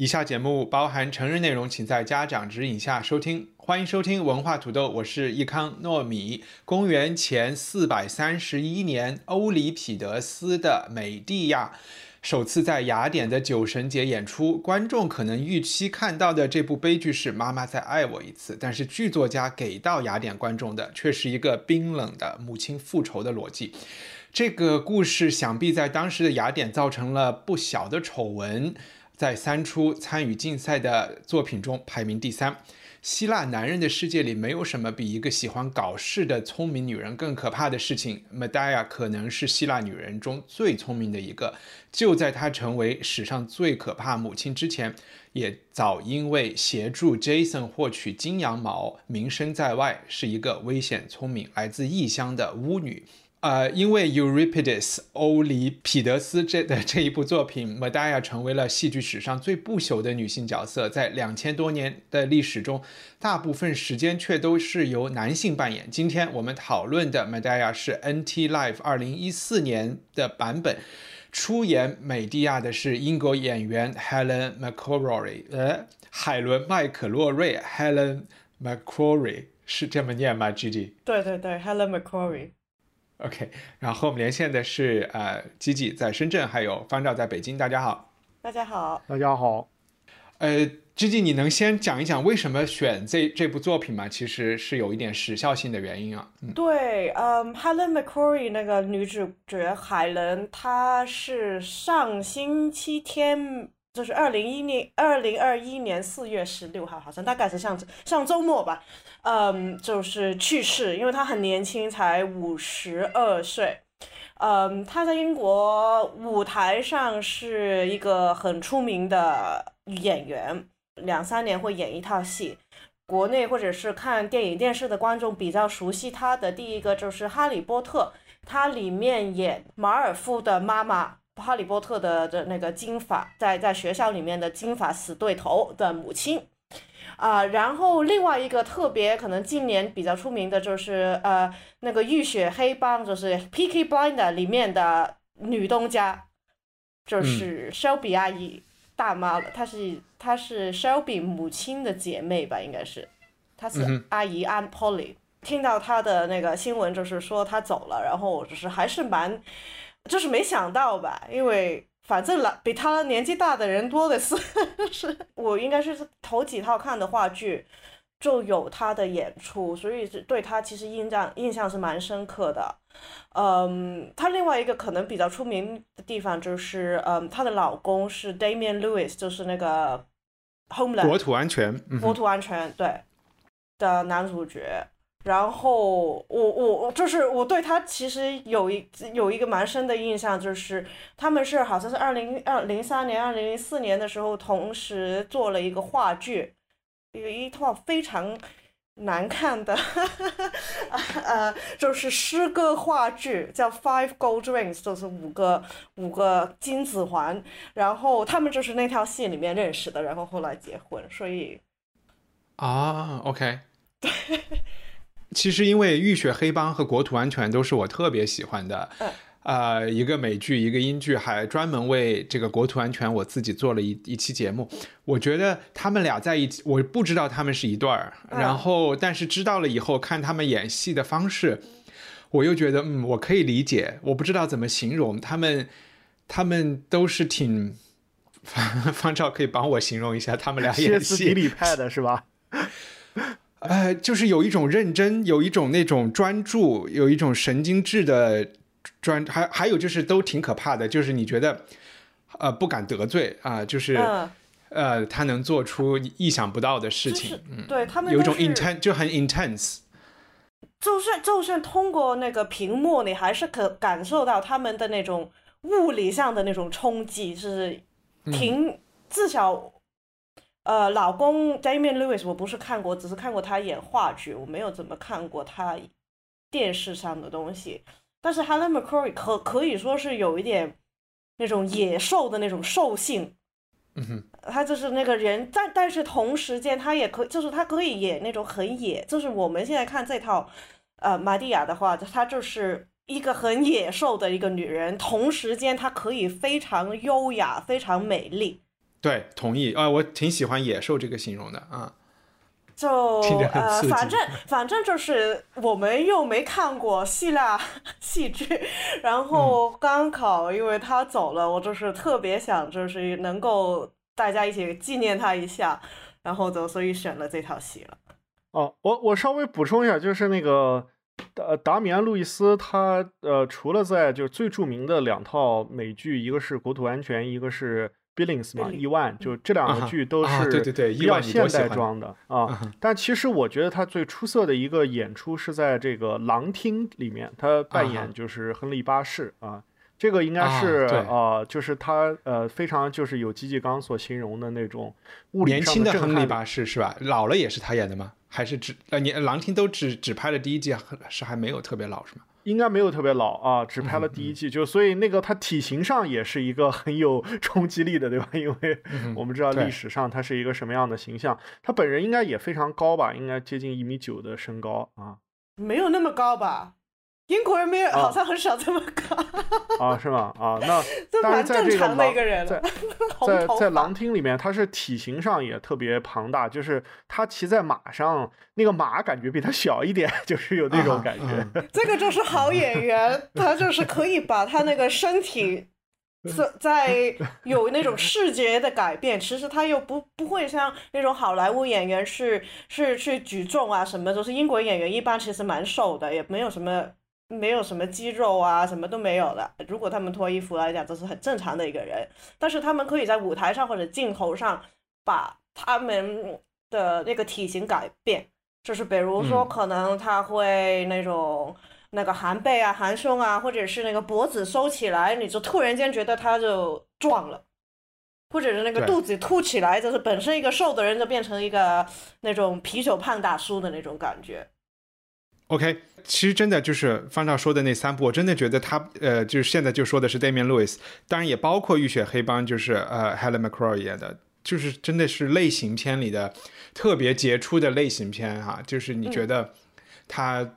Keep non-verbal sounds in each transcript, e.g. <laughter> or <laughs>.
以下节目包含成人内容，请在家长指引下收听。欢迎收听文化土豆，我是易康糯米。公元前四百三十一年，欧里庇得斯的《美蒂亚》首次在雅典的酒神节演出。观众可能预期看到的这部悲剧是“妈妈再爱我一次”，但是剧作家给到雅典观众的却是一个冰冷的母亲复仇的逻辑。这个故事想必在当时的雅典造成了不小的丑闻。在三出参与竞赛的作品中排名第三。希腊男人的世界里，没有什么比一个喜欢搞事的聪明女人更可怕的事情。Medea 可能是希腊女人中最聪明的一个。就在她成为史上最可怕母亲之前，也早因为协助 Jason 获取金羊毛名声在外，是一个危险、聪明、来自异乡的巫女。呃，因为 Euripides 欧里庇得斯这的这一部作品，Medea 成为了戏剧史上最不朽的女性角色。在两千多年的历史中，大部分时间却都是由男性扮演。今天我们讨论的 Medea 是 NT Live 二零一四年的版本，出演美蒂亚的是英国演员 Helen McCrory，呃，海伦麦克洛瑞 Helen McCrory 是这么念吗？Gigi？对对对，Helen McCrory。OK，然后我们连线的是呃，吉吉在深圳，还有方照在北京。大家好，大家好，大家好。呃，吉吉，你能先讲一讲为什么选这这部作品吗？其实是有一点时效性的原因啊。嗯、对，嗯，Helen McCrory 那个女主角海伦，她是上星期天。就是二零一零二零二一年四月十六号，好像大概是上上周末吧，嗯，就是去世，因为他很年轻，才五十二岁，嗯，他在英国舞台上是一个很出名的演员，两三年会演一套戏，国内或者是看电影电视的观众比较熟悉他的第一个就是《哈利波特》，他里面演马尔夫的妈妈。哈利波特的的那个金发，在在学校里面的金发死对头的母亲，啊，然后另外一个特别可能今年比较出名的就是呃那个浴血黑帮，就是 Peaky Blinder 里面的女东家，就是 Shelby 阿姨大妈了，她是她是 Shelby 母亲的姐妹吧，应该是，她是阿姨 Aunt Polly。听到她的那个新闻，就是说她走了，然后就是还是蛮。就是没想到吧，因为反正老比他年纪大的人多的是，是我应该是头几套看的话剧就有他的演出，所以对他其实印象印象是蛮深刻的。嗯，他另外一个可能比较出名的地方就是，嗯，她的老公是 Damian Lewis，就是那个 Homeland 国土安全，国土安全对的男主角。然后我我就是我对他其实有一有一个蛮深的印象，就是他们是好像是二零二零三年、二零零四年的时候同时做了一个话剧，有一套非常难看的，<laughs> 呃，就是诗歌话剧，叫 Five Gold Rings，就是五个五个金子环。然后他们就是那套戏里面认识的，然后后来结婚，所以啊，OK，对。<laughs> 其实，因为《浴血黑帮》和《国土安全》都是我特别喜欢的，呃，一个美剧，一个英剧，还专门为这个《国土安全》我自己做了一一期节目。我觉得他们俩在一起，我不知道他们是一对儿，然后但是知道了以后，看他们演戏的方式，我又觉得，嗯，我可以理解。我不知道怎么形容他们，他们都是挺 <laughs> 方方照可以帮我形容一下他们俩演戏，歇斯底里派的是吧？呃，就是有一种认真，有一种那种专注，有一种神经质的专，还还有就是都挺可怕的，就是你觉得，呃，不敢得罪啊，就是，呃，他能做出意想不到的事情，嗯，对他们有一种 intense 就很 intense，就算就算通过那个屏幕，你还是可感受到他们的那种物理上的那种冲击，是挺至少。呃，老公 Damian Lewis 我不是看过，只是看过他演话剧，我没有怎么看过他电视上的东西。但是 Helen McCrory 可可以说是有一点那种野兽的那种兽性，嗯哼，他就是那个人，但但是同时间他也可就是他可以演那种很野，就是我们现在看这套呃玛蒂亚的话，她就是一个很野兽的一个女人，同时间她可以非常优雅，非常美丽。对，同意啊，我挺喜欢“野兽”这个形容的啊。就呃，反正反正就是我们又没看过希腊 <laughs> 戏剧，然后刚好因为他走了，我就是特别想就是能够大家一起纪念他一下，然后就所以选了这套戏了。哦，我我稍微补充一下，就是那个达达米安·路易斯，他呃，除了在就最著名的两套美剧，一个是《国土安全》，一个是。Billings 嘛，伊万就这两个剧都是对对对，比较现代装的啊。但其实我觉得他最出色的一个演出是在这个《狼厅》里面，他扮演就是亨利八世啊。这个应该是呃，就是他呃非常就是有吉吉刚所形容的那种物理年轻的亨利八世是吧？老了也是他演的吗？还是只呃你《狼厅》都只只拍了第一季，是还没有特别老是吗？应该没有特别老啊，只拍了第一季，就所以那个他体型上也是一个很有冲击力的，对吧？因为我们知道历史上他是一个什么样的形象，他本人应该也非常高吧，应该接近一米九的身高啊，没有那么高吧？英国人没有，好像很少这么高 <laughs> 啊？是吗？啊，那 <laughs> 但是在这个狼在 <laughs> 在在狼厅里面，他是体型上也特别庞大，就是他骑在马上，那个马感觉比他小一点，就是有那种感觉。这个就是好演员，他就是可以把他那个身体在在有那种视觉的改变，其实他又不不会像那种好莱坞演员是是去举重啊什么，就是英国演员一般其实蛮瘦的，也没有什么。没有什么肌肉啊，什么都没有的。如果他们脱衣服来讲，这是很正常的一个人。但是他们可以在舞台上或者镜头上把他们的那个体型改变，就是比如说可能他会那种那个含背啊、含胸啊，或者是那个脖子收起来，你就突然间觉得他就壮了，或者是那个肚子凸起来，就是本身一个瘦的人就变成一个那种啤酒胖大叔的那种感觉。OK，其实真的就是方照说的那三部，我真的觉得他呃，就是现在就说的是 Damian Lewis，当然也包括《浴血黑帮》，就是呃 Helen McCrory 演的，就是真的是类型片里的特别杰出的类型片哈，就是你觉得他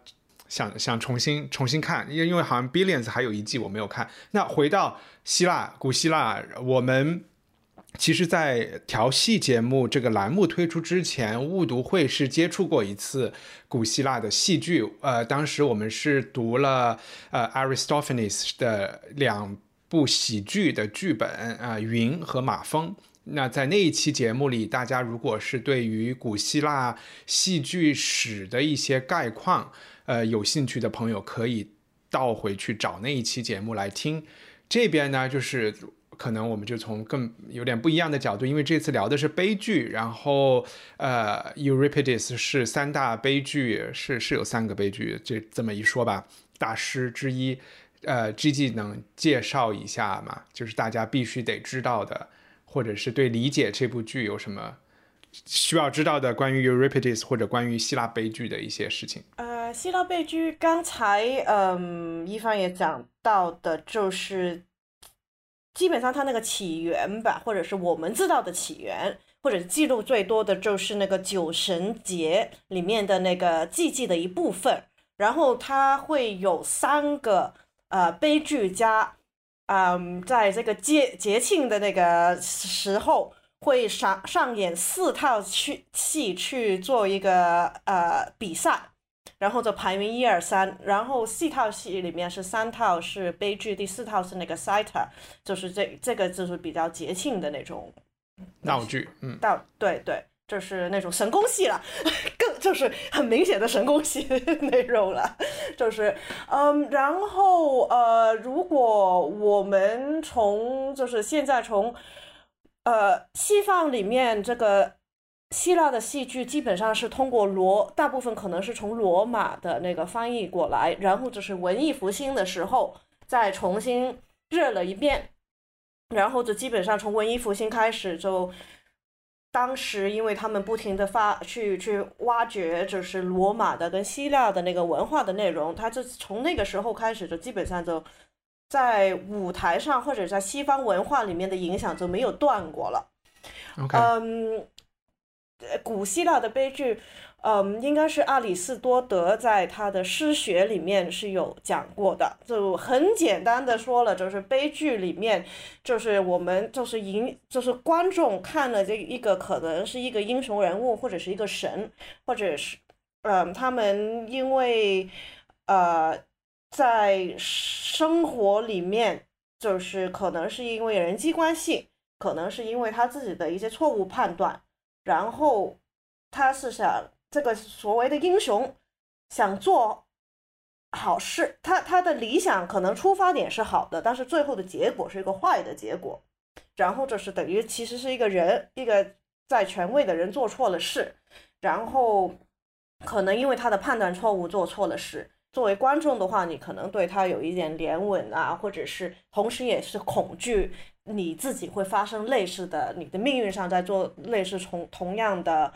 想想重新重新看，因为因为好像 Billions 还有一季我没有看。那回到希腊古希腊，我们。其实，在调戏节目这个栏目推出之前，误读会是接触过一次古希腊的戏剧。呃，当时我们是读了呃 Aristophanes 的两部喜剧的剧本啊，《云》和《马蜂》。那在那一期节目里，大家如果是对于古希腊戏剧史的一些概况，呃，有兴趣的朋友，可以倒回去找那一期节目来听。这边呢，就是。可能我们就从更有点不一样的角度，因为这次聊的是悲剧，然后呃，Euripides 是三大悲剧，是是有三个悲剧，这这么一说吧，大师之一，呃，G G 能介绍一下吗？就是大家必须得知道的，或者是对理解这部剧有什么需要知道的关于 Euripides 或者关于希腊悲剧的一些事情。呃，希腊悲剧刚才嗯，一方也讲到的就是。基本上它那个起源吧，或者是我们知道的起源，或者记录最多的就是那个酒神节里面的那个祭祭的一部分。然后它会有三个呃悲剧家，嗯，在这个节节庆的那个时候会上上演四套去戏去做一个呃比赛。然后就排名一二三，然后四套戏里面是三套是悲剧，第四套是那个 sater，就是这这个就是比较节庆的那种闹剧，嗯，到对对，就是那种神功戏了，更就是很明显的神功戏内容了，就是嗯，然后呃，如果我们从就是现在从呃西方里面这个。希腊的戏剧基本上是通过罗，大部分可能是从罗马的那个翻译过来，然后就是文艺复兴的时候再重新热了一遍，然后就基本上从文艺复兴开始就。当时，因为他们不停的发去去挖掘，就是罗马的跟希腊的那个文化的内容，他就从那个时候开始，就基本上就在舞台上或者在西方文化里面的影响就没有断过了。嗯，古希腊的悲剧。嗯，应该是阿里斯多德在他的诗学里面是有讲过的，就很简单的说了，就是悲剧里面，就是我们就是影，就是观众看了这一个可能是一个英雄人物，或者是一个神，或者是，嗯，他们因为，呃，在生活里面，就是可能是因为人际关系，可能是因为他自己的一些错误判断，然后他是想。这个所谓的英雄想做好事，他他的理想可能出发点是好的，但是最后的结果是一个坏的结果。然后就是等于其实是一个人，一个在权位的人做错了事，然后可能因为他的判断错误做错了事。作为观众的话，你可能对他有一点怜悯啊，或者是同时也是恐惧你自己会发生类似的，你的命运上在做类似同同样的。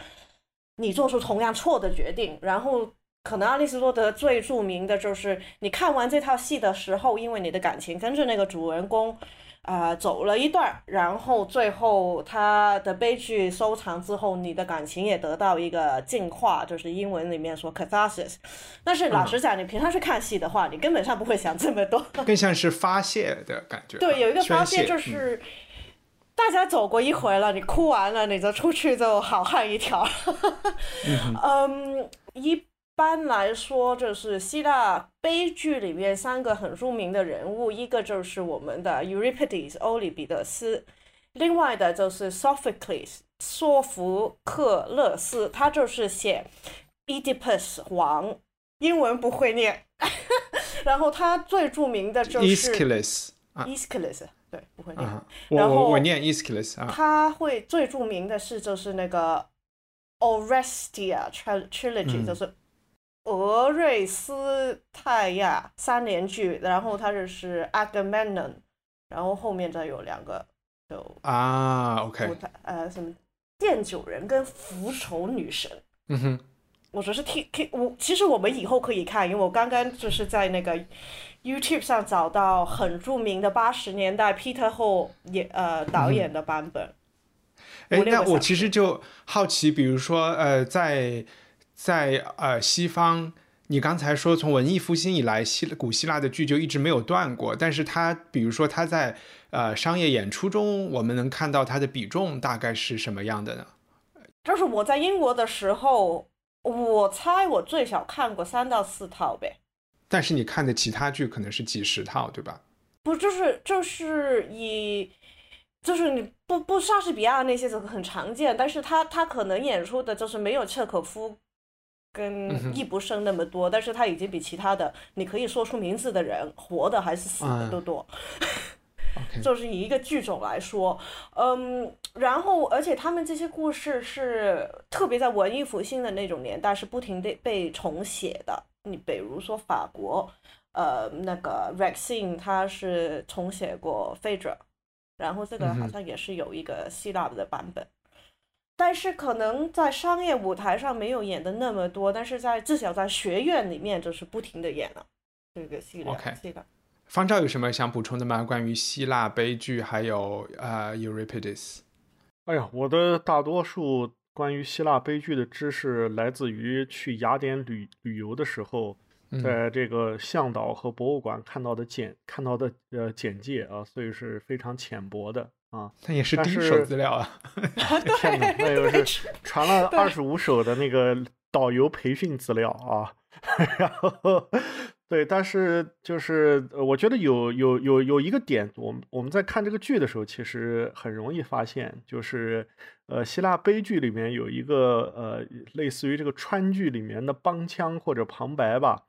你做出同样错的决定，然后可能阿里斯多德最著名的就是你看完这套戏的时候，因为你的感情跟着那个主人公，啊走了一段，然后最后他的悲剧收场之后，你的感情也得到一个净化，就是英文里面说 catharsis。但是老实讲，你平常去看戏的话，你根本上不会想这么多，更像是发泄的感觉。对，有一个发泄就是。大家走过一回了，你哭完了，你就出去就好汉一条。嗯，一般来说，就是希腊悲剧里面三个很著名的人物，一个就是我们的 Euripides 欧里彼得斯，另外的就是 Sophocles 索福克勒斯，他就是写 Oedipus 王，英文不会念。<laughs> 然后他最著名的就是 Aeschylus。对，不会念。然后我念 Aeschylus 啊。他会最著名的是就是那个 Orestia trilogy，就是俄瑞斯泰亚三连剧。然后他就是 Agamemnon，然后后面再有两个就啊，OK，呃，什么奠酒人跟复仇女神。嗯哼，我说是 T K，我，其实我们以后可以看，因为我刚刚就是在那个。YouTube 上找到很著名的八十年代 Peter Hall 演呃导演的版本。哎，那我其实就好奇，比如说呃，在在呃西方，你刚才说从文艺复兴以来，希古希腊的剧就一直没有断过，但是它比如说它在呃商业演出中，我们能看到它的比重大概是什么样的呢？就是我在英国的时候，我猜我最少看过三到四套呗。但是你看的其他剧可能是几十套，对吧？不，就是就是以，就是你不不莎士比亚那些很常见，但是他他可能演出的就是没有契可夫跟易卜生那么多，但是他已经比其他的你可以说出名字的人，活的还是死的都多。<laughs> 就是以一个剧种来说，嗯，然后而且他们这些故事是特别在文艺复兴的那种年代是不停的被重写的。你比如说法国，呃，那个 Racine 他是重写过《费者》，然后这个好像也是有一个希腊的版本，但是可能在商业舞台上没有演的那么多，但是在至少在学院里面就是不停的演了这个系列。OK，这个方照有什么想补充的吗？关于希腊悲剧还有呃 Euripides？哎呀，我的大多数。关于希腊悲剧的知识来自于去雅典旅旅游的时候，在这个向导和博物馆看到的简看到的呃简介啊，所以是非常浅薄的啊。那也是第一手资料啊！<laughs> 天哪，那又是 <laughs> 传了二十五手的那个导游培训资料啊，然后。对，但是就是我觉得有有有有一个点，我们我们在看这个剧的时候，其实很容易发现，就是呃，希腊悲剧里面有一个呃，类似于这个川剧里面的帮腔或者旁白吧，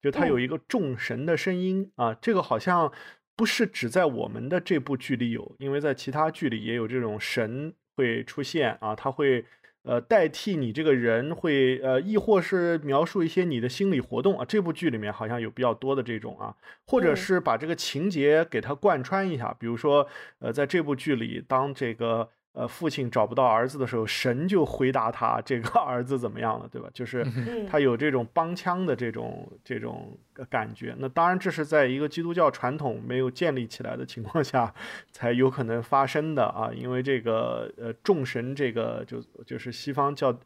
就它有一个众神的声音啊，这个好像不是只在我们的这部剧里有，因为在其他剧里也有这种神会出现啊，他会呃代替你这个人会呃，亦或是描述一些你的心理活动啊。这部剧里面好像有比较多的这种啊，或者是把这个情节给它贯穿一下，比如说呃，在这部剧里，当这个。呃，父亲找不到儿子的时候，神就回答他这个儿子怎么样了，对吧？就是他有这种帮腔的这种这种感觉。那当然，这是在一个基督教传统没有建立起来的情况下才有可能发生的啊。因为这个呃，众神这个就就是西方叫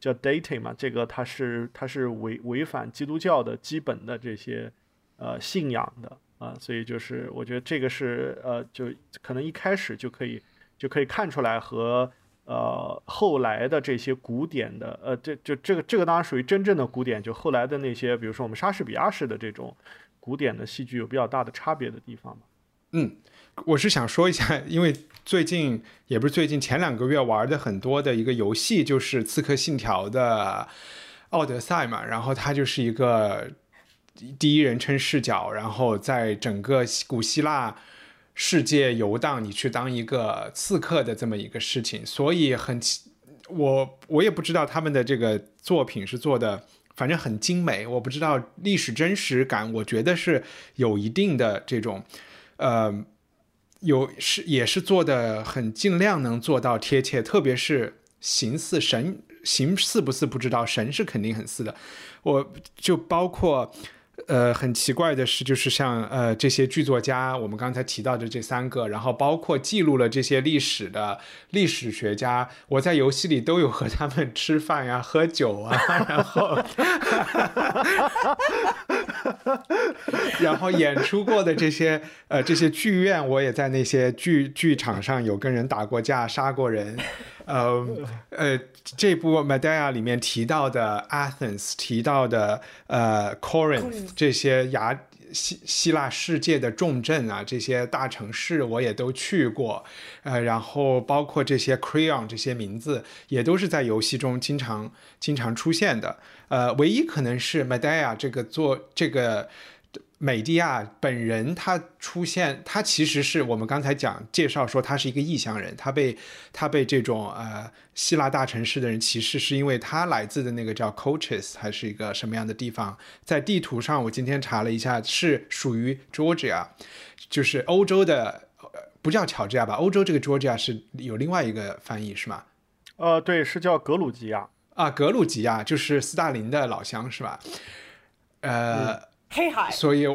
叫 deity 嘛，这个它是它是违违反基督教的基本的这些呃信仰的啊。所以就是我觉得这个是呃，就可能一开始就可以。就可以看出来和呃后来的这些古典的呃这就这个这个当然属于真正的古典，就后来的那些比如说我们莎士比亚式的这种古典的戏剧有比较大的差别的地方吧。嗯，我是想说一下，因为最近也不是最近前两个月玩的很多的一个游戏就是《刺客信条》的《奥德赛》嘛，然后它就是一个第一人称视角，然后在整个古希腊。世界游荡，你去当一个刺客的这么一个事情，所以很，我我也不知道他们的这个作品是做的，反正很精美。我不知道历史真实感，我觉得是有一定的这种，呃，有是也是做的很尽量能做到贴切，特别是形似神，形似不似不知道，神是肯定很似的。我就包括。呃，很奇怪的是，就是像呃这些剧作家，我们刚才提到的这三个，然后包括记录了这些历史的历史学家，我在游戏里都有和他们吃饭呀、喝酒啊，<laughs> 然后，然后演出过的这些呃这些剧院，我也在那些剧剧场上有跟人打过架、杀过人。呃呃，这部《Medea》里面提到的 Athens，提到的呃 Corinth 这些亚希希腊世界的重镇啊，这些大城市我也都去过，呃，然后包括这些 Creon 这些名字也都是在游戏中经常经常出现的，呃，唯一可能是 Medea 这个做这个。美迪亚本人，他出现，他其实是我们刚才讲介绍说他是一个异乡人，他被他被这种呃希腊大城市的人歧视，是因为他来自的那个叫 Coaches 还是一个什么样的地方？在地图上，我今天查了一下，是属于 Georgia，就是欧洲的，不叫乔治亚吧？欧洲这个 Georgia 是有另外一个翻译是吗？呃，对，是叫格鲁吉亚啊，格鲁吉亚就是斯大林的老乡是吧？呃。黑海，所以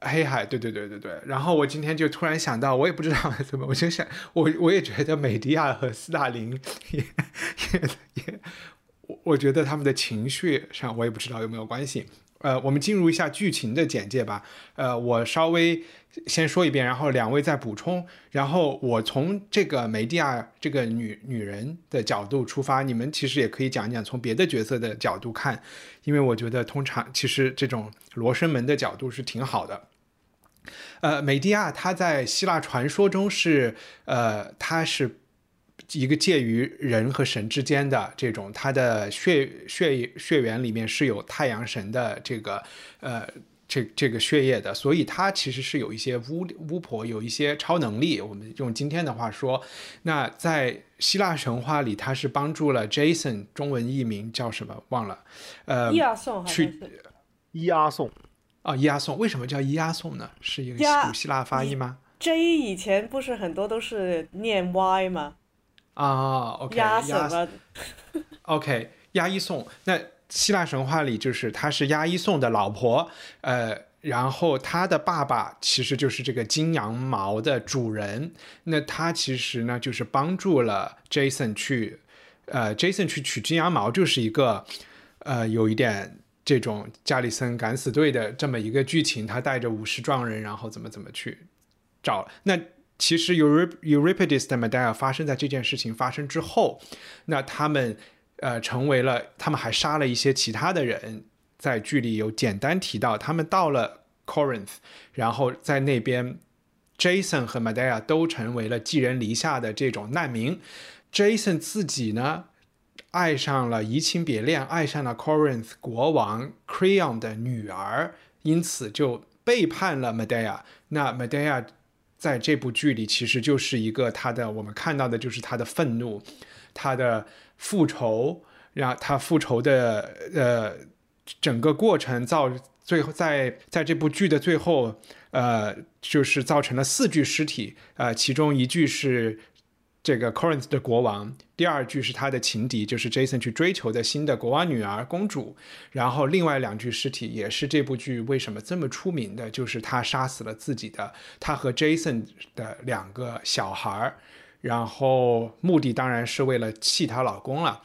黑海，对对对对对。然后我今天就突然想到，我也不知道 <laughs> 怎么，我就想，我我也觉得美迪亚和斯大林也也也，我我觉得他们的情绪上，我也不知道有没有关系。呃，我们进入一下剧情的简介吧。呃，我稍微。先说一遍，然后两位再补充。然后我从这个梅蒂亚这个女女人的角度出发，你们其实也可以讲一讲从别的角色的角度看，因为我觉得通常其实这种罗生门的角度是挺好的。呃，梅蒂亚她在希腊传说中是呃，她是一个介于人和神之间的这种，他的血血血缘里面是有太阳神的这个呃。这这个血液的，所以他其实是有一些巫巫婆，有一些超能力。我们用今天的话说，那在希腊神话里，他是帮助了 Jason，中文译名叫什么？忘了。呃，伊阿宋去伊阿宋啊，伊阿宋为什么叫伊阿宋呢？是一个古希腊发音吗？J 以前不是很多都是念 Y 吗？啊，OK，压什么？<laughs> OK，压一送那。希腊神话里，就是他是押一送的老婆，呃，然后他的爸爸其实就是这个金羊毛的主人。那他其实呢，就是帮助了 Jason 去，呃，Jason 去取金羊毛，就是一个，呃，有一点这种加里森敢死队的这么一个剧情。他带着五十壮人，然后怎么怎么去找。那其实 Euripides 的 Medea 发生在这件事情发生之后，那他们。呃，成为了他们还杀了一些其他的人，在剧里有简单提到，他们到了 Corinth，然后在那边，Jason 和 Medea 都成为了寄人篱下的这种难民。Jason 自己呢，爱上了移情别恋，爱上了 Corinth 国王 Creon 的女儿，因此就背叛了 Medea。那 Medea 在这部剧里其实就是一个他的，我们看到的就是他的愤怒，他的。复仇，让他复仇的呃整个过程造最后在在这部剧的最后，呃，就是造成了四具尸体，呃，其中一具是。这个 Corinth 的国王，第二句是他的情敌，就是 Jason 去追求的新的国王女儿公主。然后另外两具尸体也是这部剧为什么这么出名的，就是他杀死了自己的，他和 Jason 的两个小孩儿。然后目的当然是为了气她老公了。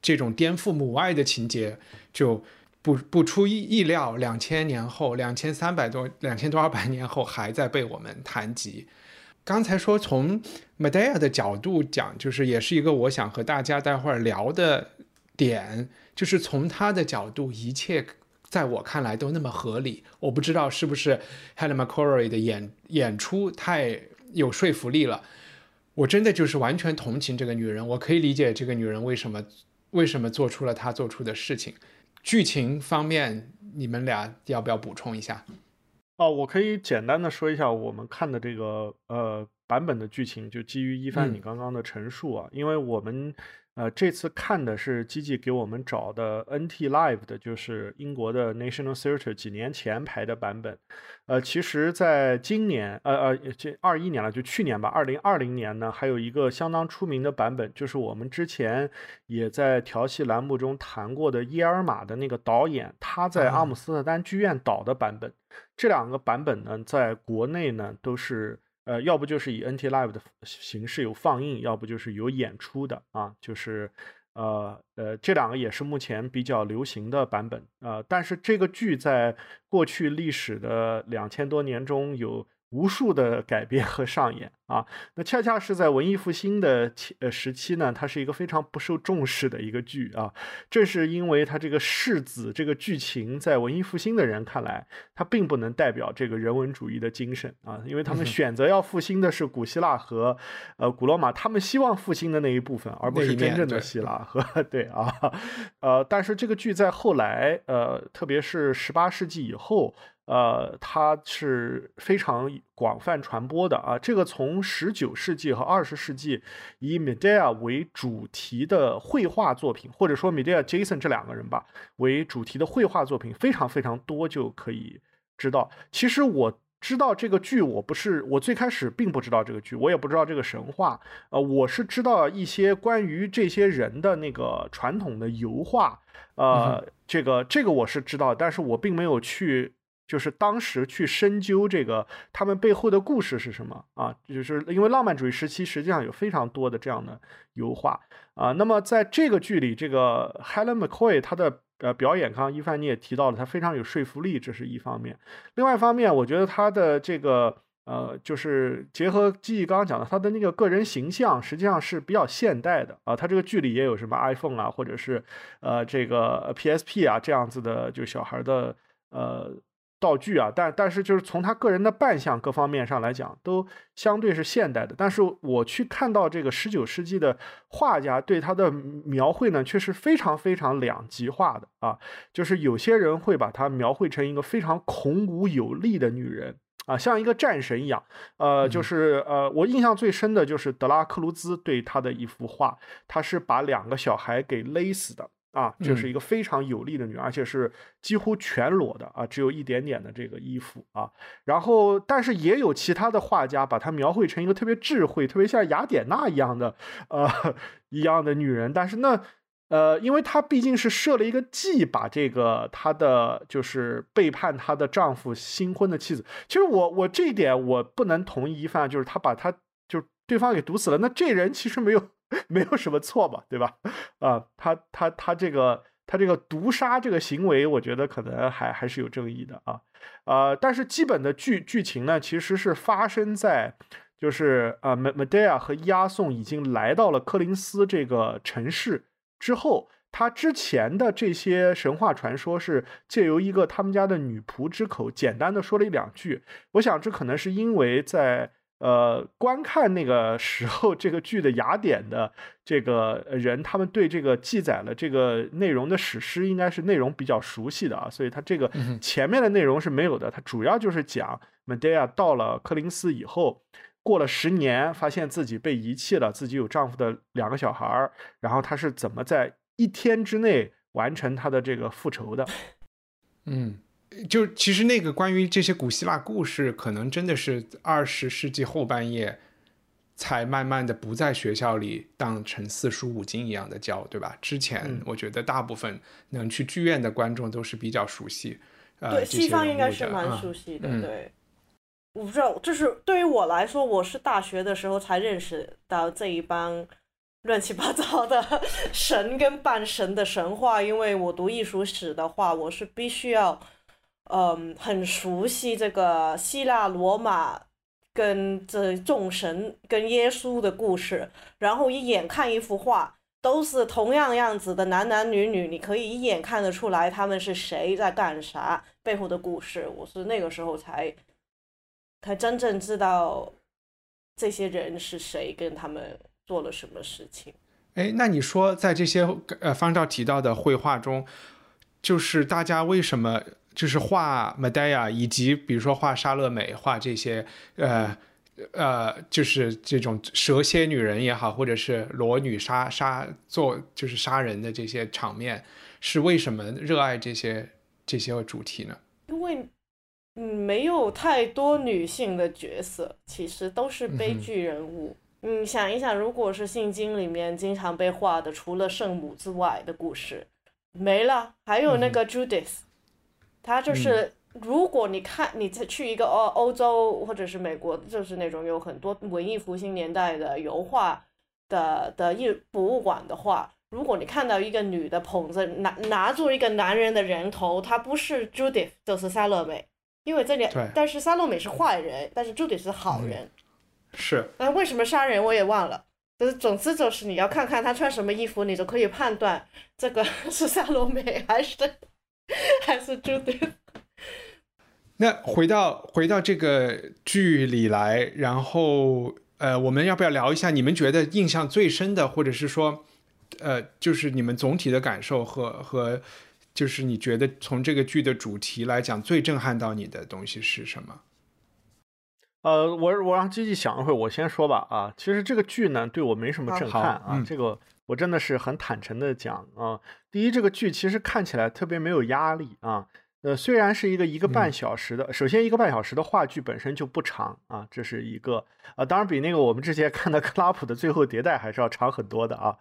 这种颠覆母爱的情节就不不出意意料，两千年后，两千三百多，两千多少百年后还在被我们谈及。刚才说从 Medea 的角度讲，就是也是一个我想和大家待会儿聊的点，就是从他的角度，一切在我看来都那么合理。我不知道是不是 Helen McCrory 的演演出太有说服力了。我真的就是完全同情这个女人，我可以理解这个女人为什么为什么做出了她做出的事情。剧情方面，你们俩要不要补充一下？哦，我可以简单的说一下我们看的这个呃版本的剧情，就基于一帆你刚刚的陈述啊，因为我们呃这次看的是基基给我们找的 NT Live 的，就是英国的 National Theatre 几年前排的版本，呃，其实在今年呃呃这二一年了，就去年吧，二零二零年呢，还有一个相当出名的版本，就是我们之前也在调戏栏目中谈过的耶尔玛的那个导演，他在阿姆斯特丹剧院导的版本。这两个版本呢，在国内呢都是，呃，要不就是以 NT Live 的形式有放映，要不就是有演出的啊，就是，呃呃，这两个也是目前比较流行的版本啊。但是这个剧在过去历史的两千多年中有。无数的改编和上演啊，那恰恰是在文艺复兴的期呃时期呢，它是一个非常不受重视的一个剧啊。正是因为它这个世子这个剧情，在文艺复兴的人看来，它并不能代表这个人文主义的精神啊，因为他们选择要复兴的是古希腊和呃古罗马，他们希望复兴的那一部分，而不是真正的希腊和 <laughs> 对啊，呃，但是这个剧在后来呃，特别是十八世纪以后。呃，它是非常广泛传播的啊。这个从十九世纪和二十世纪以 Medea 为主题的绘画作品，或者说 Medea Jason 这两个人吧为主题的绘画作品非常非常多，就可以知道。其实我知道这个剧，我不是我最开始并不知道这个剧，我也不知道这个神话。呃，我是知道一些关于这些人的那个传统的油画，呃，这个这个我是知道，但是我并没有去。就是当时去深究这个他们背后的故事是什么啊？就是因为浪漫主义时期实际上有非常多的这样的油画啊。那么在这个剧里，这个 Helen McCoy 她的呃表演，刚刚一帆你也提到了，她非常有说服力，这是一方面。另外一方面，我觉得她的这个呃，就是结合记忆刚刚讲的，她的那个个人形象实际上是比较现代的啊。她这个剧里也有什么 iPhone 啊，或者是呃这个 PSP 啊这样子的，就小孩的呃。道具啊，但但是就是从他个人的扮相各方面上来讲，都相对是现代的。但是我去看到这个十九世纪的画家对他的描绘呢，却是非常非常两极化的啊。就是有些人会把她描绘成一个非常孔武有力的女人啊，像一个战神一样。呃，就是呃，我印象最深的就是德拉克鲁兹对他的一幅画，他是把两个小孩给勒死的。啊，这是一个非常有力的女，而且是几乎全裸的啊，只有一点点的这个衣服啊。然后，但是也有其他的画家把她描绘成一个特别智慧、特别像雅典娜一样的呃一样的女人。但是那呃，因为她毕竟是设了一个计，把这个她的就是背叛她的丈夫新婚的妻子。其实我我这一点我不能同意一番，就是她把她就对方给毒死了。那这人其实没有。没有什么错吧，对吧？啊，他他他这个他这个毒杀这个行为，我觉得可能还还是有争议的啊。呃，但是基本的剧剧情呢，其实是发生在就是啊，d 梅 a 和押送已经来到了柯林斯这个城市之后，他之前的这些神话传说是借由一个他们家的女仆之口简单的说了一两句。我想这可能是因为在。呃，观看那个时候这个剧的雅典的这个人，他们对这个记载了这个内容的史诗，应该是内容比较熟悉的啊，所以他这个前面的内容是没有的，它主要就是讲 Medea 到了柯林斯以后，过了十年，发现自己被遗弃了，自己有丈夫的两个小孩儿，然后她是怎么在一天之内完成她的这个复仇的？嗯，就其实那个关于这些古希腊故事，可能真的是二十世纪后半叶才慢慢的不在学校里当成四书五经一样的教，对吧？之前我觉得大部分能去剧院的观众都是比较熟悉。对，西方应该是蛮熟悉的。对，我不知道，就是对于我来说，我是大学的时候才认识到这一帮乱七八糟的 <laughs> 神跟半神的神话。因为我读艺术史的话，我是必须要，嗯，很熟悉这个希腊罗马跟这众神跟耶稣的故事，然后一眼看一幅画。都是同样样子的男男女女，你可以一眼看得出来他们是谁在干啥，背后的故事。我是那个时候才才真正知道这些人是谁，跟他们做了什么事情。哎，那你说在这些呃方照提到的绘画中，就是大家为什么就是画 Medea，以及比如说画莎乐美，画这些呃。呃，就是这种蛇蝎女人也好，或者是裸女杀杀做就是杀人的这些场面，是为什么热爱这些这些主题呢？因为嗯，没有太多女性的角色，其实都是悲剧人物。你想一想，如果是圣经里面经常被画的，除了圣母之外的故事没了，还有那个 Judith，她就是。如果你看，你再去一个欧欧洲或者是美国，就是那种有很多文艺复兴年代的油画的的艺博物馆的话，如果你看到一个女的捧着拿拿住一个男人的人头，她不是 Judith 就是萨洛美，因为这里但是萨洛美是坏人，但是 Judith 是好人，是。那为什么杀人我也忘了，就是总之就是你要看看她穿什么衣服，你就可以判断这个 <laughs> 是萨洛美还是 <laughs> 还是 Judith。那回到回到这个剧里来，然后呃，我们要不要聊一下你们觉得印象最深的，或者是说，呃，就是你们总体的感受和和，就是你觉得从这个剧的主题来讲最震撼到你的东西是什么？呃，我我让机器想一会儿，我先说吧啊，其实这个剧呢对我没什么震撼啊，这个我真的是很坦诚的讲啊，第一，这个剧其实看起来特别没有压力啊。呃，虽然是一个一个半小时的，首先一个半小时的话剧本身就不长啊，这是一个啊，当然比那个我们之前看的 <laughs> 克拉普的最后迭代还是要长很多的啊。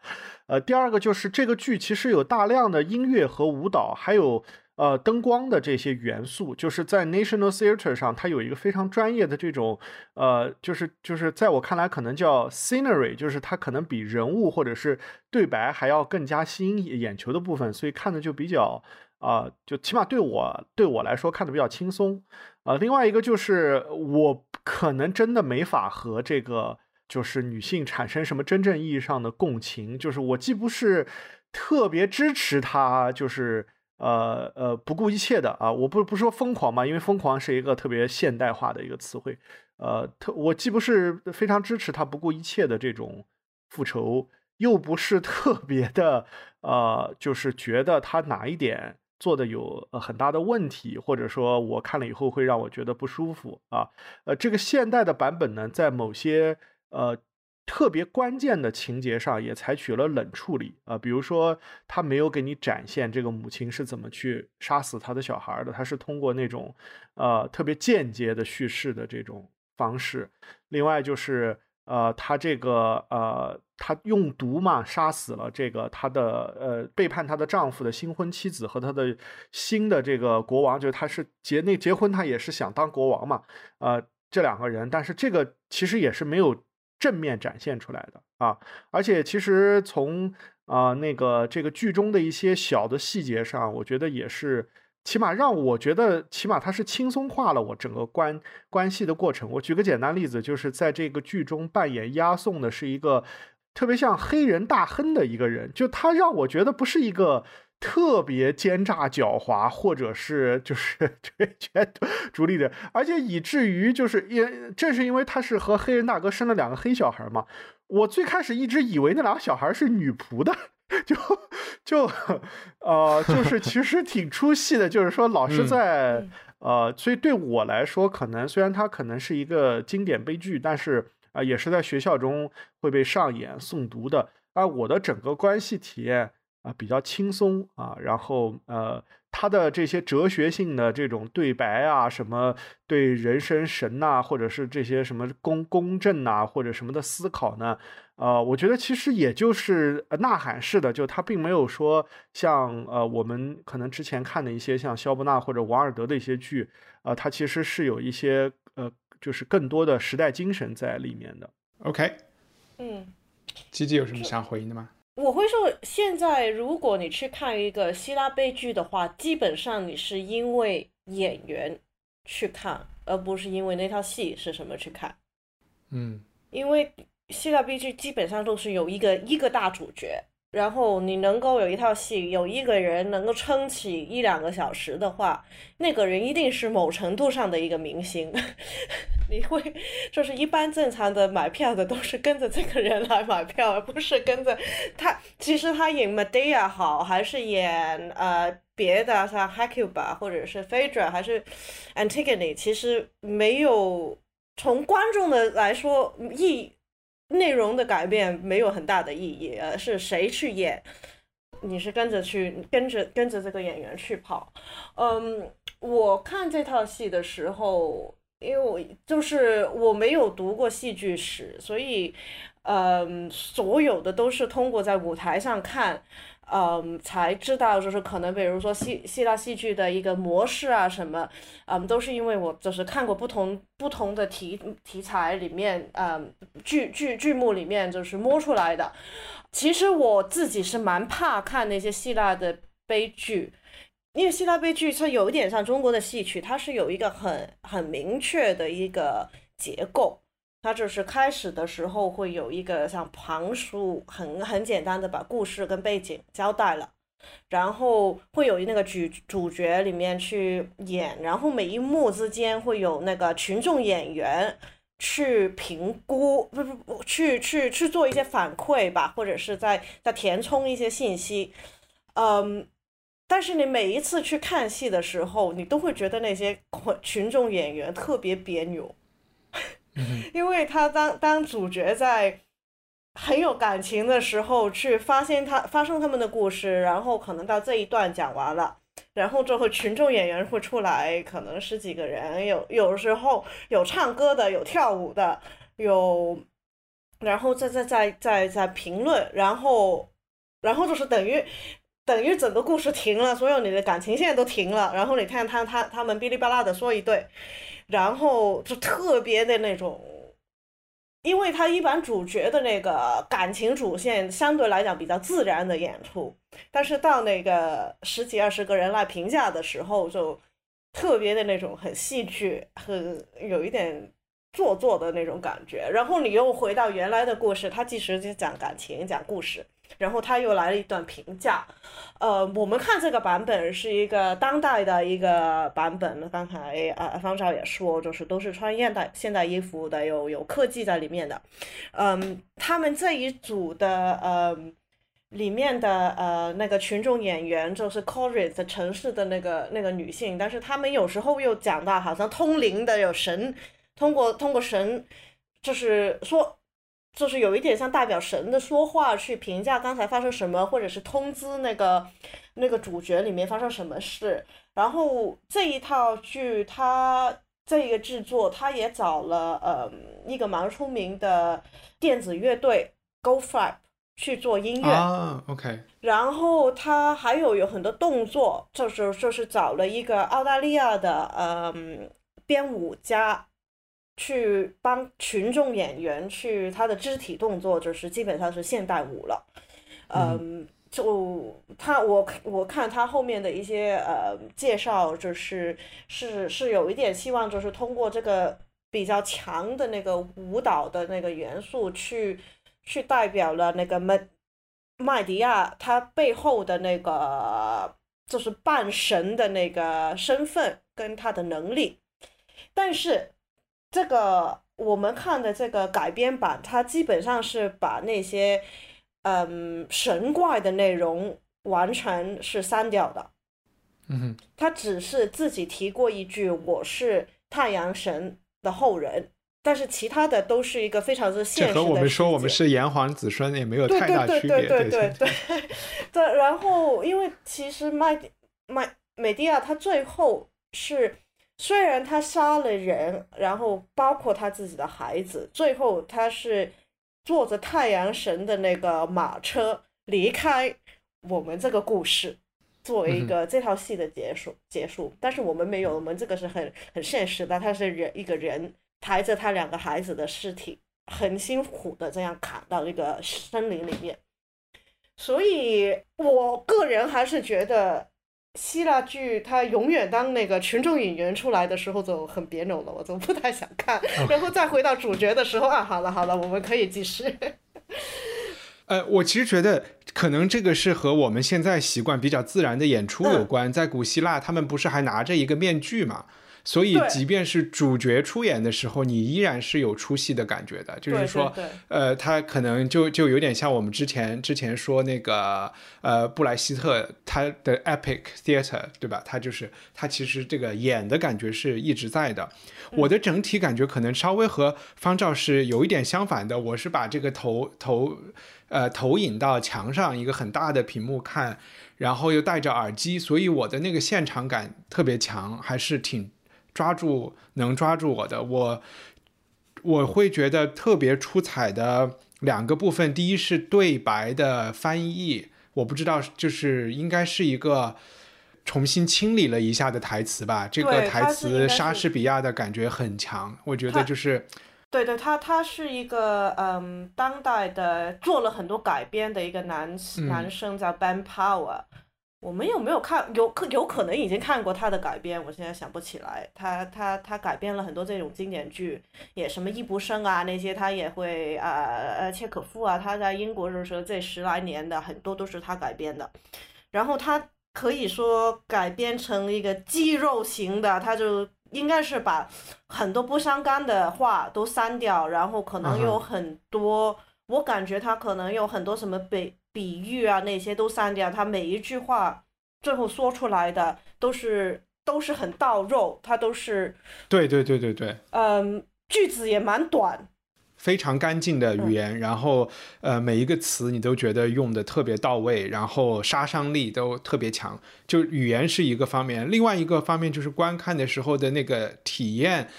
呃，第二个就是这个剧其实有大量的音乐和舞蹈，还有呃灯光的这些元素，就是在 National Theatre 上，它有一个非常专业的这种呃，就是就是在我看来可能叫 scenery，就是它可能比人物或者是对白还要更加吸引眼球的部分，所以看的就比较。啊，就起码对我对我来说看的比较轻松，啊，另外一个就是我可能真的没法和这个就是女性产生什么真正意义上的共情，就是我既不是特别支持她，就是呃呃不顾一切的啊，我不不说疯狂嘛，因为疯狂是一个特别现代化的一个词汇，呃，特我既不是非常支持他不顾一切的这种复仇，又不是特别的呃，就是觉得他哪一点。做的有很大的问题，或者说我看了以后会让我觉得不舒服啊。呃，这个现代的版本呢，在某些呃特别关键的情节上也采取了冷处理啊，比如说他没有给你展现这个母亲是怎么去杀死他的小孩的，他是通过那种呃特别间接的叙事的这种方式。另外就是呃，他这个呃。她用毒嘛，杀死了这个她的呃背叛她的丈夫的新婚妻子和她的新的这个国王，就是她是结那结婚，她也是想当国王嘛，呃，这两个人，但是这个其实也是没有正面展现出来的啊，而且其实从啊那个这个剧中的一些小的细节上，我觉得也是起码让我觉得起码它是轻松化了我整个关关系的过程。我举个简单例子，就是在这个剧中扮演押送的是一个。特别像黑人大亨的一个人，就他让我觉得不是一个特别奸诈狡猾，或者是就是绝绝主力的，而且以至于就是也正是因为他是和黑人大哥生了两个黑小孩嘛，我最开始一直以为那两个小孩是女仆的，<laughs> 就就呃就是其实挺出戏的，就是说老是在呃，所以对我来说，可能虽然他可能是一个经典悲剧，但是。啊，也是在学校中会被上演诵读的。而我的整个关系体验啊比较轻松啊，然后呃。他的这些哲学性的这种对白啊，什么对人生神呐，或者是这些什么公公正呐，或者什么的思考呢？呃，我觉得其实也就是呐喊式的，就他并没有说像呃我们可能之前看的一些像肖伯纳或者王尔德的一些剧，呃，他其实是有一些呃，就是更多的时代精神在里面的。OK，嗯，吉吉有什么想回应的吗？我会说，现在如果你去看一个希腊悲剧的话，基本上你是因为演员去看，而不是因为那套戏是什么去看。嗯，因为希腊悲剧基本上都是有一个一个大主角。然后你能够有一套戏，有一个人能够撑起一两个小时的话，那个人一定是某程度上的一个明星。<laughs> 你会就是一般正常的买票的都是跟着这个人来买票，而不是跟着他。其实他演 Medea 好，还是演呃别的像 Hecuba 或者是 Phaedra 还是 Antigone，其实没有从观众的来说意。内容的改变没有很大的意义，而是谁去演，你是跟着去跟着跟着这个演员去跑。嗯，我看这套戏的时候，因为我就是我没有读过戏剧史，所以，嗯，所有的都是通过在舞台上看。嗯，才知道就是可能，比如说希希腊戏剧的一个模式啊什么，嗯，都是因为我就是看过不同不同的题题材里面，嗯，剧剧剧目里面就是摸出来的。其实我自己是蛮怕看那些希腊的悲剧，因为希腊悲剧它有一点像中国的戏曲，它是有一个很很明确的一个结构。它就是开始的时候会有一个像旁述，很很简单的把故事跟背景交代了，然后会有那个主主角里面去演，然后每一幕之间会有那个群众演员去评估，不不不，去去去做一些反馈吧，或者是在在填充一些信息，嗯，但是你每一次去看戏的时候，你都会觉得那些 <laughs> 群众演员特别别扭。因为他当当主角在很有感情的时候去发现他发生他们的故事，然后可能到这一段讲完了，然后之后群众演员会出来，可能十几个人，有有时候有唱歌的，有跳舞的，有，然后再再再再再评论，然后然后就是等于等于整个故事停了，所有你的感情线都停了，然后你看他他他们哔哩吧啦的说一对。然后就特别的那种，因为他一般主角的那个感情主线相对来讲比较自然的演出，但是到那个十几二十个人来评价的时候，就特别的那种很戏剧，很有一点做作的那种感觉。然后你又回到原来的故事，他即使就讲感情、讲故事。然后他又来了一段评价，呃，我们看这个版本是一个当代的一个版本。刚才啊方少也说，就是都是穿现代现代衣服的，有有科技在里面的。嗯，他们这一组的呃里面的呃那个群众演员就是 Corinth 城市的那个那个女性，但是他们有时候又讲到好像通灵的有神，通过通过神就是说。就是有一点像代表神的说话去评价刚才发生什么，或者是通知那个那个主角里面发生什么事。然后这一套剧，它这一个制作，他也找了呃一个蛮出名的电子乐队 Go Five 去做音乐。啊，OK。然后他还有有很多动作，就是就是找了一个澳大利亚的嗯编舞家。去帮群众演员去他的肢体动作，就是基本上是现代舞了。嗯，就他我我看他后面的一些呃介绍，就是是是有一点希望，就是通过这个比较强的那个舞蹈的那个元素，去去代表了那个麦麦迪亚他背后的那个就是半神的那个身份跟他的能力，但是。这个我们看的这个改编版，它基本上是把那些嗯神怪的内容完全是删掉的。嗯哼，他只是自己提过一句：“我是太阳神的后人。”但是其他的都是一个非常之现实的。和我们说我们是炎黄子孙也没有太大区别。对对对对对对。<laughs> 对，然后因为其实麦麦美蒂亚他最后是虽然他杀了人，然后包括他自己的孩子，最后他是坐着太阳神的那个马车离开我们这个故事，作为一个这套戏的结束结束。但是我们没有，我们这个是很很现实的，他是人一个人。抬着他两个孩子的尸体，很辛苦的这样砍到那个森林里面，所以我个人还是觉得希腊剧它永远当那个群众演员出来的时候就很别扭了，我就不太想看。然后再回到主角的时候啊，好了好了，我们可以继续。<laughs> 呃，我其实觉得可能这个是和我们现在习惯比较自然的演出有关。在古希腊，他们不是还拿着一个面具嘛？所以，即便是主角出演的时候，你依然是有出戏的感觉的。就是说，呃，他可能就就有点像我们之前之前说那个呃布莱希特他的 epic theater，对吧？他就是他其实这个演的感觉是一直在的。我的整体感觉可能稍微和方照是有一点相反的。我是把这个投投呃投影到墙上一个很大的屏幕看，然后又戴着耳机，所以我的那个现场感特别强，还是挺。抓住能抓住我的，我我会觉得特别出彩的两个部分。第一是对白的翻译，我不知道，就是应该是一个重新清理了一下的台词吧。这个台词莎士比亚的感觉很强，我觉得就是，对对，他他是一个嗯，当代的做了很多改编的一个男男生叫 Ben Power。我们有没有看？有可有可能已经看过他的改编，我现在想不起来。他他他改编了很多这种经典剧，也什么易卜生啊那些，他也会啊呃切可夫啊，他在英国的时候这十来年的很多都是他改编的。然后他可以说改编成一个肌肉型的，他就应该是把很多不相干的话都删掉，然后可能有很多，我感觉他可能有很多什么被。比喻啊，那些都删掉。他每一句话最后说出来的都是都是很到肉，他都是对对对对对。嗯，句子也蛮短，非常干净的语言。然后呃，每一个词你都觉得用的特别到位，然后杀伤力都特别强。就语言是一个方面，另外一个方面就是观看的时候的那个体验，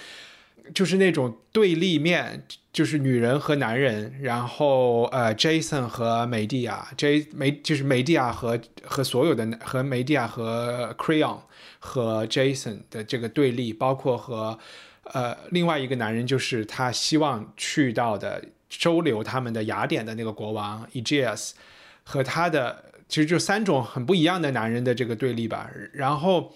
就是那种对立面。就是女人和男人，然后呃，Jason 和梅蒂亚，J 梅就是梅蒂亚和和所有的和梅蒂亚和 Crayon 和 Jason 的这个对立，包括和呃另外一个男人，就是他希望去到的收留他们的雅典的那个国王 Egeus 和他的其实就三种很不一样的男人的这个对立吧。然后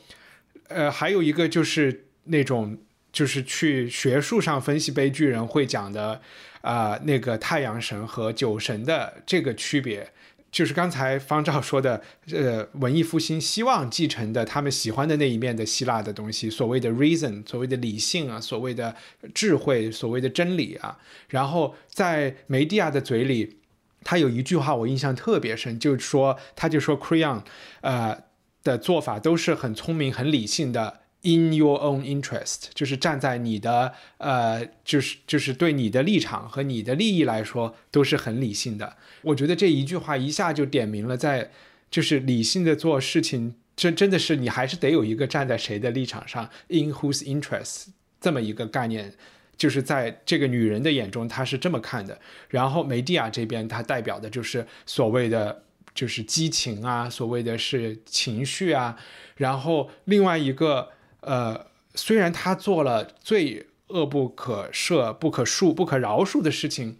呃还有一个就是那种。就是去学术上分析悲剧人会讲的，啊，那个太阳神和酒神的这个区别，就是刚才方照说的，呃，文艺复兴希望继承的他们喜欢的那一面的希腊的东西，所谓的 reason，所谓的理性啊，所谓的智慧，所谓的真理啊。然后在梅蒂亚的嘴里，他有一句话我印象特别深，就是说，他就说 Creon，呃，的做法都是很聪明、很理性的。In your own interest，就是站在你的呃，就是就是对你的立场和你的利益来说都是很理性的。我觉得这一句话一下就点明了，在就是理性的做事情，真真的是你还是得有一个站在谁的立场上，in whose interest 这么一个概念，就是在这个女人的眼中，她是这么看的。然后梅蒂亚这边，她代表的就是所谓的就是激情啊，所谓的是情绪啊。然后另外一个。呃，虽然他做了最恶不可赦、不可恕、不可饶恕的事情，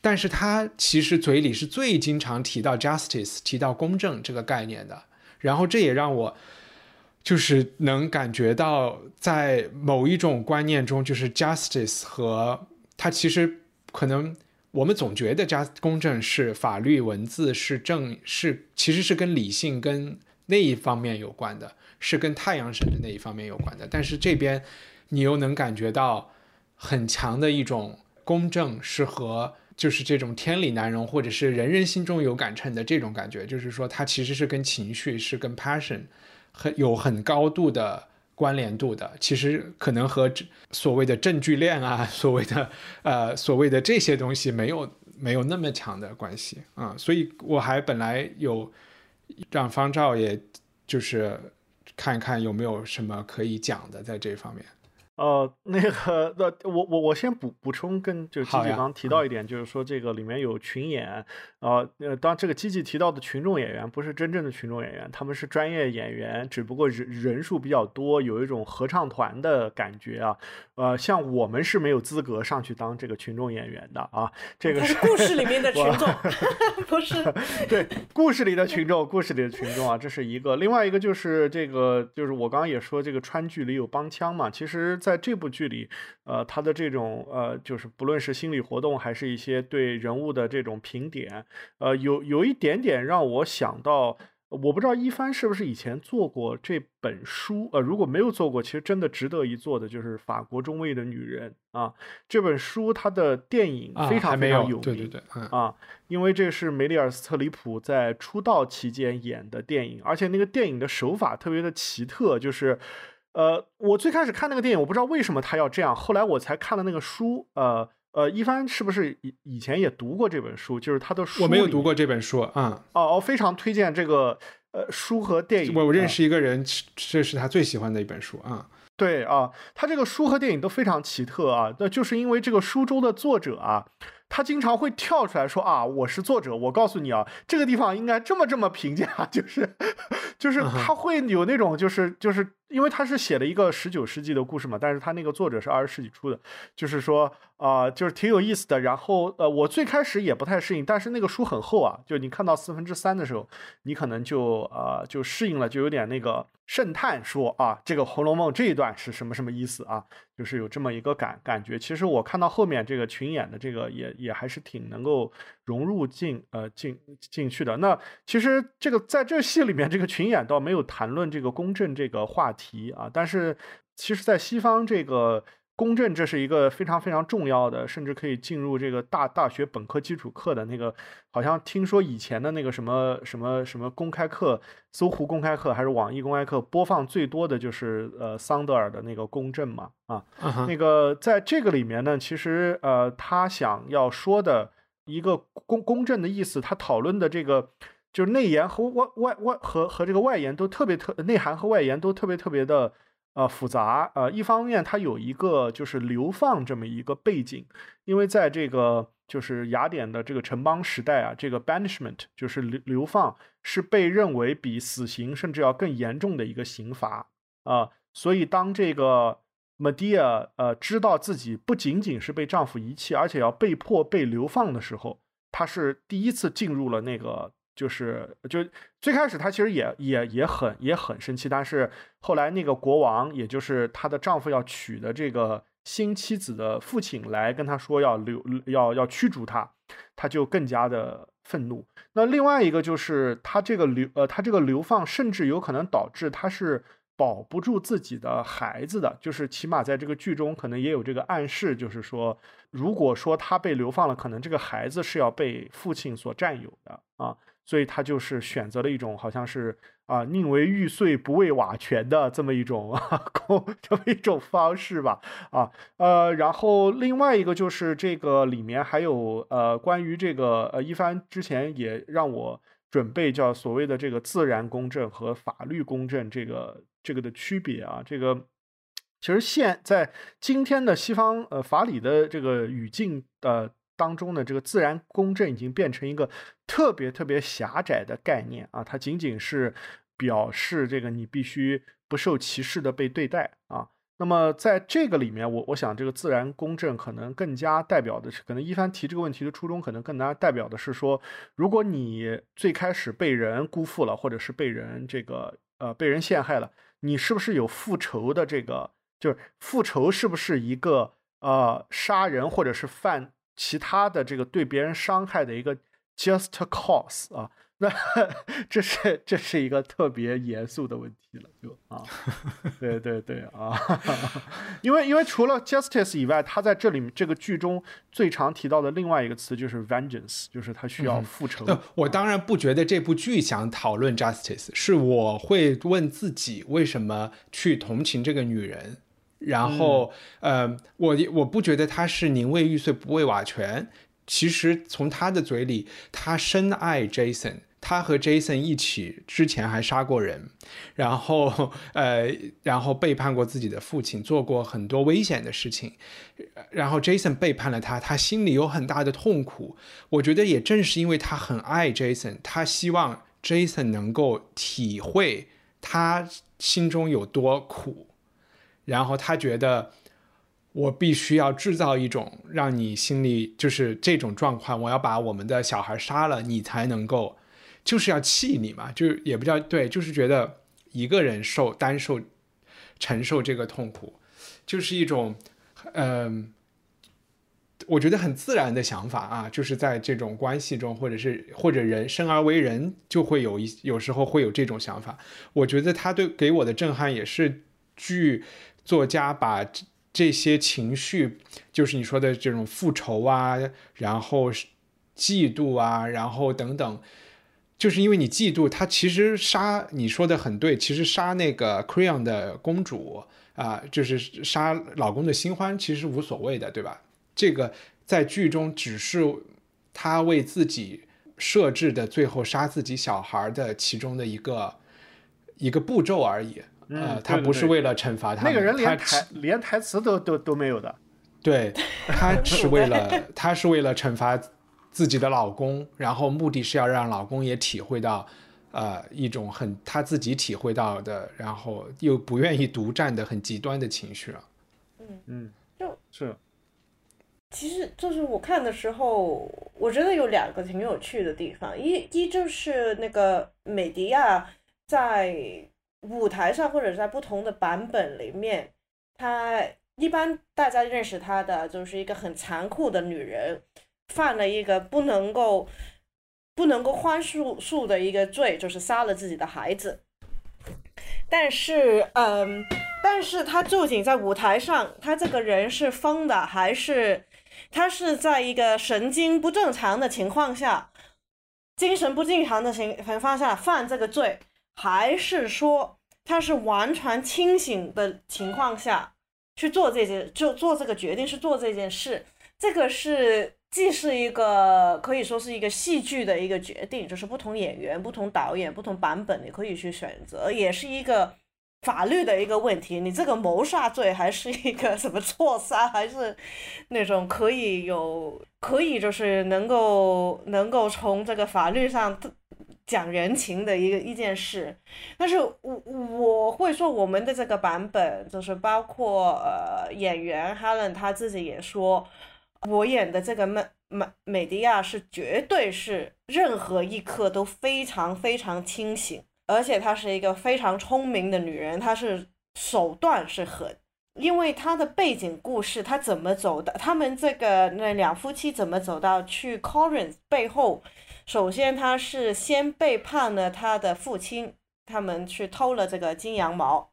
但是他其实嘴里是最经常提到 justice、提到公正这个概念的。然后这也让我就是能感觉到，在某一种观念中，就是 justice 和他其实可能我们总觉得加公正是法律文字是正是其实是跟理性跟那一方面有关的。是跟太阳神的那一方面有关的，但是这边你又能感觉到很强的一种公正，是和就是这种天理难容，或者是人人心中有杆秤的这种感觉，就是说它其实是跟情绪是跟 passion 很有很高度的关联度的。其实可能和所谓的证据链啊，<laughs> 所谓的呃所谓的这些东西没有没有那么强的关系啊。所以我还本来有让方照，也就是看一看有没有什么可以讲的在这方面。呃，那个，那我我我先补补充，跟就基基刚提到一点，就是说这个里面有群演，呃呃，当这个基基提到的群众演员不是真正的群众演员，他们是专业演员，只不过人人数比较多，有一种合唱团的感觉啊。呃，像我们是没有资格上去当这个群众演员的啊。这个是故事里面的群众，<laughs> 不是？<laughs> 对，故事里的群众，故事里的群众啊，这是一个。另外一个就是这个，就是我刚刚也说，这个川剧里有帮腔嘛，其实。在这部剧里，呃，他的这种呃，就是不论是心理活动，还是一些对人物的这种评点，呃，有有一点点让我想到，我不知道一帆是不是以前做过这本书，呃，如果没有做过，其实真的值得一做的就是《法国中尉的女人》啊，这本书它的电影非常非常有名，对对对，啊，因为这是梅丽尔·斯特里普在出道期间演的电影，而且那个电影的手法特别的奇特，就是。呃，我最开始看那个电影，我不知道为什么他要这样。后来我才看了那个书。呃呃，一帆是不是以以前也读过这本书？就是他的书，我没有读过这本书啊。哦哦，非常推荐这个呃书和电影。我我认识一个人，这是他最喜欢的一本书啊。对啊，他这个书和电影都非常奇特啊。那就是因为这个书中的作者啊。他经常会跳出来说啊，我是作者，我告诉你啊，这个地方应该这么这么评价，<laughs> 就是，就是他会有那种，就是就是，因为他是写了一个十九世纪的故事嘛，但是他那个作者是二十世纪初的，就是说啊，就是挺有意思的。然后呃，我最开始也不太适应，但是那个书很厚啊，就你看到四分之三的时候，你可能就呃就适应了，就有点那个。圣叹说啊，这个《红楼梦》这一段是什么什么意思啊？就是有这么一个感感觉。其实我看到后面这个群演的这个也也还是挺能够融入进呃进进去的。那其实这个在这戏里面，这个群演倒没有谈论这个公正这个话题啊。但是其实，在西方这个。公正，这是一个非常非常重要的，甚至可以进入这个大大学本科基础课的那个。好像听说以前的那个什么什么什么公开课，搜狐公开课还是网易公开课，播放最多的就是呃桑德尔的那个公正嘛啊。那个在这个里面呢，其实呃他想要说的一个公公正的意思，他讨论的这个就是内延和外外外和和这个外延都特别特内涵和外延都特别特别的。呃，复杂。呃，一方面它有一个就是流放这么一个背景，因为在这个就是雅典的这个城邦时代啊，这个 banishment 就是流流放是被认为比死刑甚至要更严重的一个刑罚啊。所以当这个 Medea 呃知道自己不仅仅是被丈夫遗弃，而且要被迫被流放的时候，她是第一次进入了那个。就是就最开始她其实也也也很也很生气，但是后来那个国王，也就是她的丈夫要娶的这个新妻子的父亲来跟她说要流要要驱逐她，她就更加的愤怒。那另外一个就是她这个流呃她这个流放甚至有可能导致她是保不住自己的孩子的，就是起码在这个剧中可能也有这个暗示，就是说如果说他被流放了，可能这个孩子是要被父亲所占有的啊。所以他就是选择了一种好像是啊宁为玉碎不为瓦全的这么一种 <laughs> 啊这么一种方式吧啊呃然后另外一个就是这个里面还有呃关于这个呃一帆之前也让我准备叫所谓的这个自然公正和法律公正这个这个的区别啊这个其实现在今天的西方呃法理的这个语境的。当中的这个自然公正已经变成一个特别特别狭窄的概念啊，它仅仅是表示这个你必须不受歧视的被对待啊。那么在这个里面，我我想这个自然公正可能更加代表的是，可能一帆提这个问题的初衷，可能更加代表的是说，如果你最开始被人辜负了，或者是被人这个呃被人陷害了，你是不是有复仇的这个？就是复仇是不是一个呃杀人或者是犯？其他的这个对别人伤害的一个 just cause 啊，那这是这是一个特别严肃的问题了，就 <laughs> 啊，对对对啊，因为因为除了 justice 以外，他在这里这个剧中最常提到的另外一个词就是 vengeance，就是他需要复仇。我当然不觉得这部剧想讨论 justice，是我会问自己为什么去同情这个女人，然后呃，我我不觉得她是宁为玉碎不为瓦全。其实从他的嘴里，他深爱 Jason，他和 Jason 一起之前还杀过人，然后呃，然后背叛过自己的父亲，做过很多危险的事情，然后 Jason 背叛了他，他心里有很大的痛苦。我觉得也正是因为他很爱 Jason，他希望 Jason 能够体会他心中有多苦，然后他觉得。我必须要制造一种让你心里就是这种状况，我要把我们的小孩杀了，你才能够，就是要气你嘛，就也不叫对，就是觉得一个人受单受承受这个痛苦，就是一种，嗯，我觉得很自然的想法啊，就是在这种关系中，或者是或者人生而为人，就会有一有时候会有这种想法。我觉得他对给我的震撼也是剧作家把。这些情绪，就是你说的这种复仇啊，然后嫉妒啊，然后等等，就是因为你嫉妒他，其实杀你说的很对，其实杀那个 Creon 的公主啊，就是杀老公的新欢，其实无所谓的，对吧？这个在剧中只是他为自己设置的最后杀自己小孩的其中的一个一个步骤而已。呃，他不是为了惩罚他，那个人连台连台词都都都没有的。对，他是为了 <laughs> 他是为了惩罚自己的老公，然后目的是要让老公也体会到，呃，一种很他自己体会到的，然后又不愿意独占的很极端的情绪啊。嗯嗯，就是，其实就是我看的时候，我觉得有两个挺有趣的地方，一一就是那个美迪亚在。舞台上或者在不同的版本里面，她一般大家认识她的就是一个很残酷的女人，犯了一个不能够不能够宽恕恕的一个罪，就是杀了自己的孩子。但是，嗯，但是她究竟在舞台上，她这个人是疯的，还是她是在一个神经不正常的情况下，精神不正常的情情况下犯这个罪？还是说他是完全清醒的情况下去做这件，就做这个决定，是做这件事。这个是既是一个可以说是一个戏剧的一个决定，就是不同演员、不同导演、不同版本你可以去选择，也是一个法律的一个问题。你这个谋杀罪还是一个什么错杀，还是那种可以有可以就是能够能够从这个法律上。讲人情的一个一件事，但是我我会说我们的这个版本就是包括呃演员 Helen 他自己也说，我演的这个美美美迪亚是绝对是任何一刻都非常非常清醒，而且她是一个非常聪明的女人，她是手段是很，因为她的背景故事，她怎么走的，他们这个那两夫妻怎么走到去 Corin 背后。首先，他是先背叛了他的父亲，他们去偷了这个金羊毛，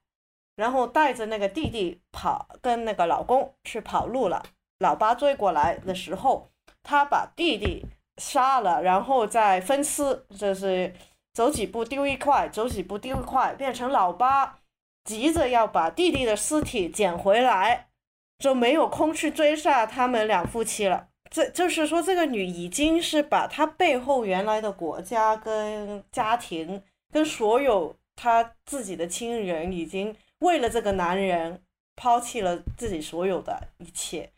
然后带着那个弟弟跑，跟那个老公去跑路了。老八追过来的时候，他把弟弟杀了，然后再分尸，就是走几步丢一块，走几步丢一块，变成老八急着要把弟弟的尸体捡回来，就没有空去追杀他们两夫妻了。这就是说，这个女已经是把她背后原来的国家、跟家庭、跟所有她自己的亲人，已经为了这个男人抛弃了自己所有的一切。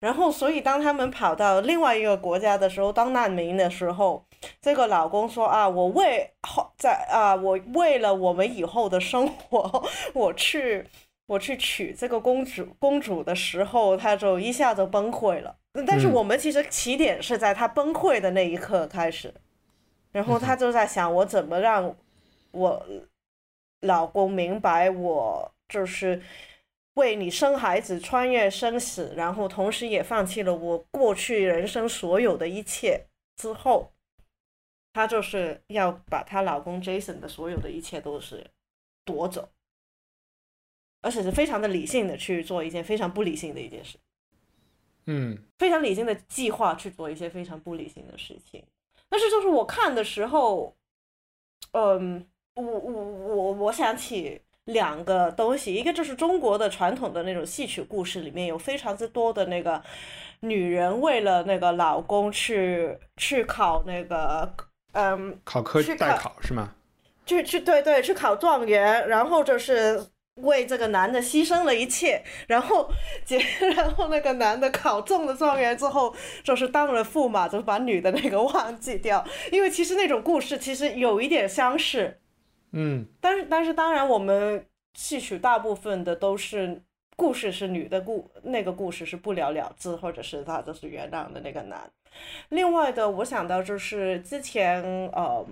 然后，所以当他们跑到另外一个国家的时候，当难民的时候，这个老公说：“啊，我为后在啊，我为了我们以后的生活，我去我去娶这个公主公主的时候，他就一下子崩溃了。”但是我们其实起点是在他崩溃的那一刻开始，然后他就在想我怎么让我老公明白我就是为你生孩子穿越生死，然后同时也放弃了我过去人生所有的一切之后，她就是要把她老公 Jason 的所有的一切都是夺走，而且是非常的理性的去做一件非常不理性的一件事。嗯，非常理性的计划去做一些非常不理性的事情。但是就是我看的时候，嗯，我我我我想起两个东西，一个就是中国的传统的那种戏曲故事里面有非常之多的那个女人为了那个老公去去考那个嗯考科代考是吗？去去对对去考状元，然后就是为这个男的牺牲了一切，<laughs> 然后结 <laughs> 然后那个男的考中了状元之后，就是当了驸马，就是把女的那个忘记掉，因为其实那种故事其实有一点相似。嗯，但是但是当然，我们戏曲大部分的都是故事是女的故，那个故事是不了了之，或者是他就是原谅的那个男。另外的，我想到就是之前呃，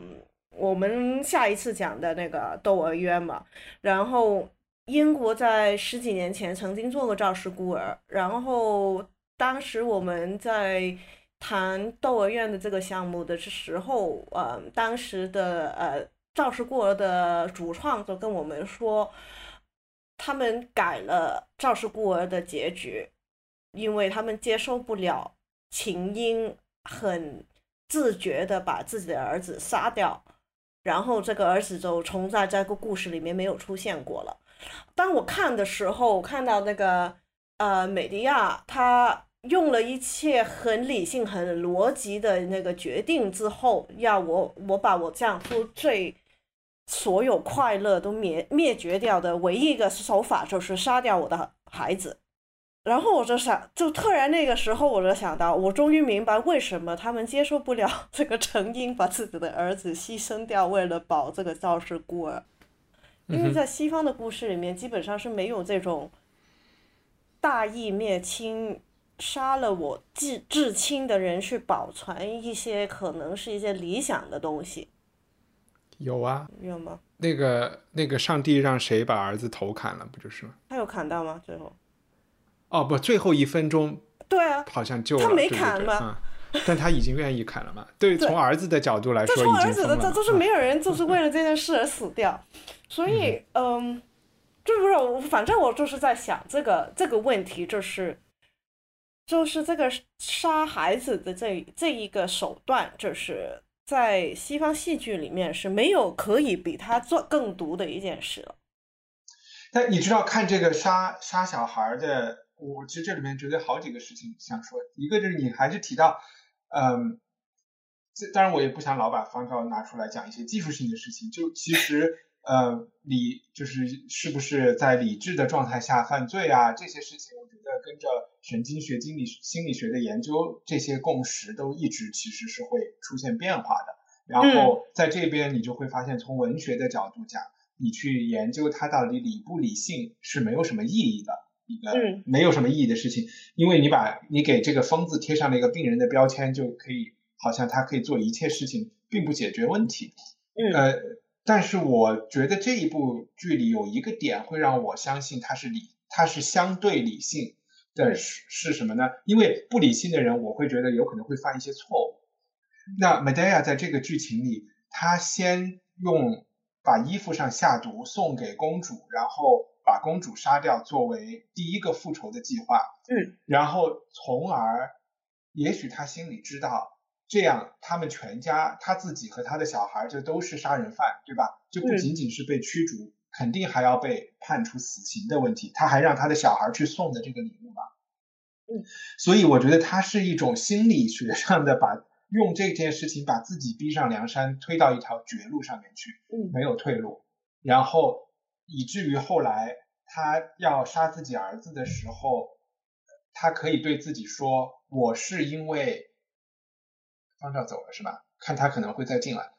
我们下一次讲的那个《窦娥冤》嘛，然后英国在十几年前曾经做过赵氏孤儿，然后当时我们在谈《窦娥冤》的这个项目的时候，呃，当时的呃。赵氏孤儿的主创就跟我们说，他们改了赵氏孤儿的结局，因为他们接受不了秦英很自觉的把自己的儿子杀掉，然后这个儿子就从在这个故事里面没有出现过了。当我看的时候，看到那个呃美迪亚他。用了一切很理性、很逻辑的那个决定之后，要我我把我丈夫最。所有快乐都灭灭绝掉的唯一一个手法就是杀掉我的孩子，然后我就想，就突然那个时候我就想到，我终于明白为什么他们接受不了 <laughs> 这个陈英把自己的儿子牺牲掉，为了保这个赵氏孤儿，因为在西方的故事里面基本上是没有这种大义灭亲，杀了我至至亲的人去保存一些可能是一些理想的东西。有啊，有吗？那个那个，上帝让谁把儿子头砍了，不就是吗？他有砍到吗？最后？哦，不，最后一分钟。对啊，好像就他没砍吗？<laughs> 但他已经愿意砍了嘛？对，从儿子的角度来说，从儿子的这就是没有人就是为了这件事而死掉，所以嗯，就是我反正我就是在想这个这个问题，就是就是这个杀孩子的这这一个手段，就是。在西方戏剧里面是没有可以比他做更毒的一件事了。但你知道，看这个杀杀小孩的，我其实这里面觉得好几个事情想说。一个就是你还是提到，嗯，这当然我也不想老把方照拿出来讲一些技术性的事情。就其实，呃，理就是是不是在理智的状态下犯罪啊？这些事情，我觉得跟着。神经学、心理心理学的研究，这些共识都一直其实是会出现变化的。然后在这边，你就会发现，从文学的角度讲，你去研究它到底理不理性是没有什么意义的一个没有什么意义的事情，因为你把你给这个疯子贴上了一个病人的标签，就可以好像他可以做一切事情，并不解决问题。呃，但是我觉得这一部剧里有一个点会让我相信他是理，他是相对理性。的是是什么呢？因为不理性的人，我会觉得有可能会犯一些错误。那 Medea 在这个剧情里，他先用把衣服上下毒送给公主，然后把公主杀掉，作为第一个复仇的计划。嗯，然后从而，也许他心里知道，这样他们全家，他自己和他的小孩就都是杀人犯，对吧？就不仅仅是被驱逐。肯定还要被判处死刑的问题，他还让他的小孩去送的这个礼物嘛？嗯，所以我觉得他是一种心理学上的把用这件事情把自己逼上梁山，推到一条绝路上面去，嗯，没有退路，然后以至于后来他要杀自己儿子的时候，他可以对自己说：“我是因为方照走了是吧？看他可能会再进来，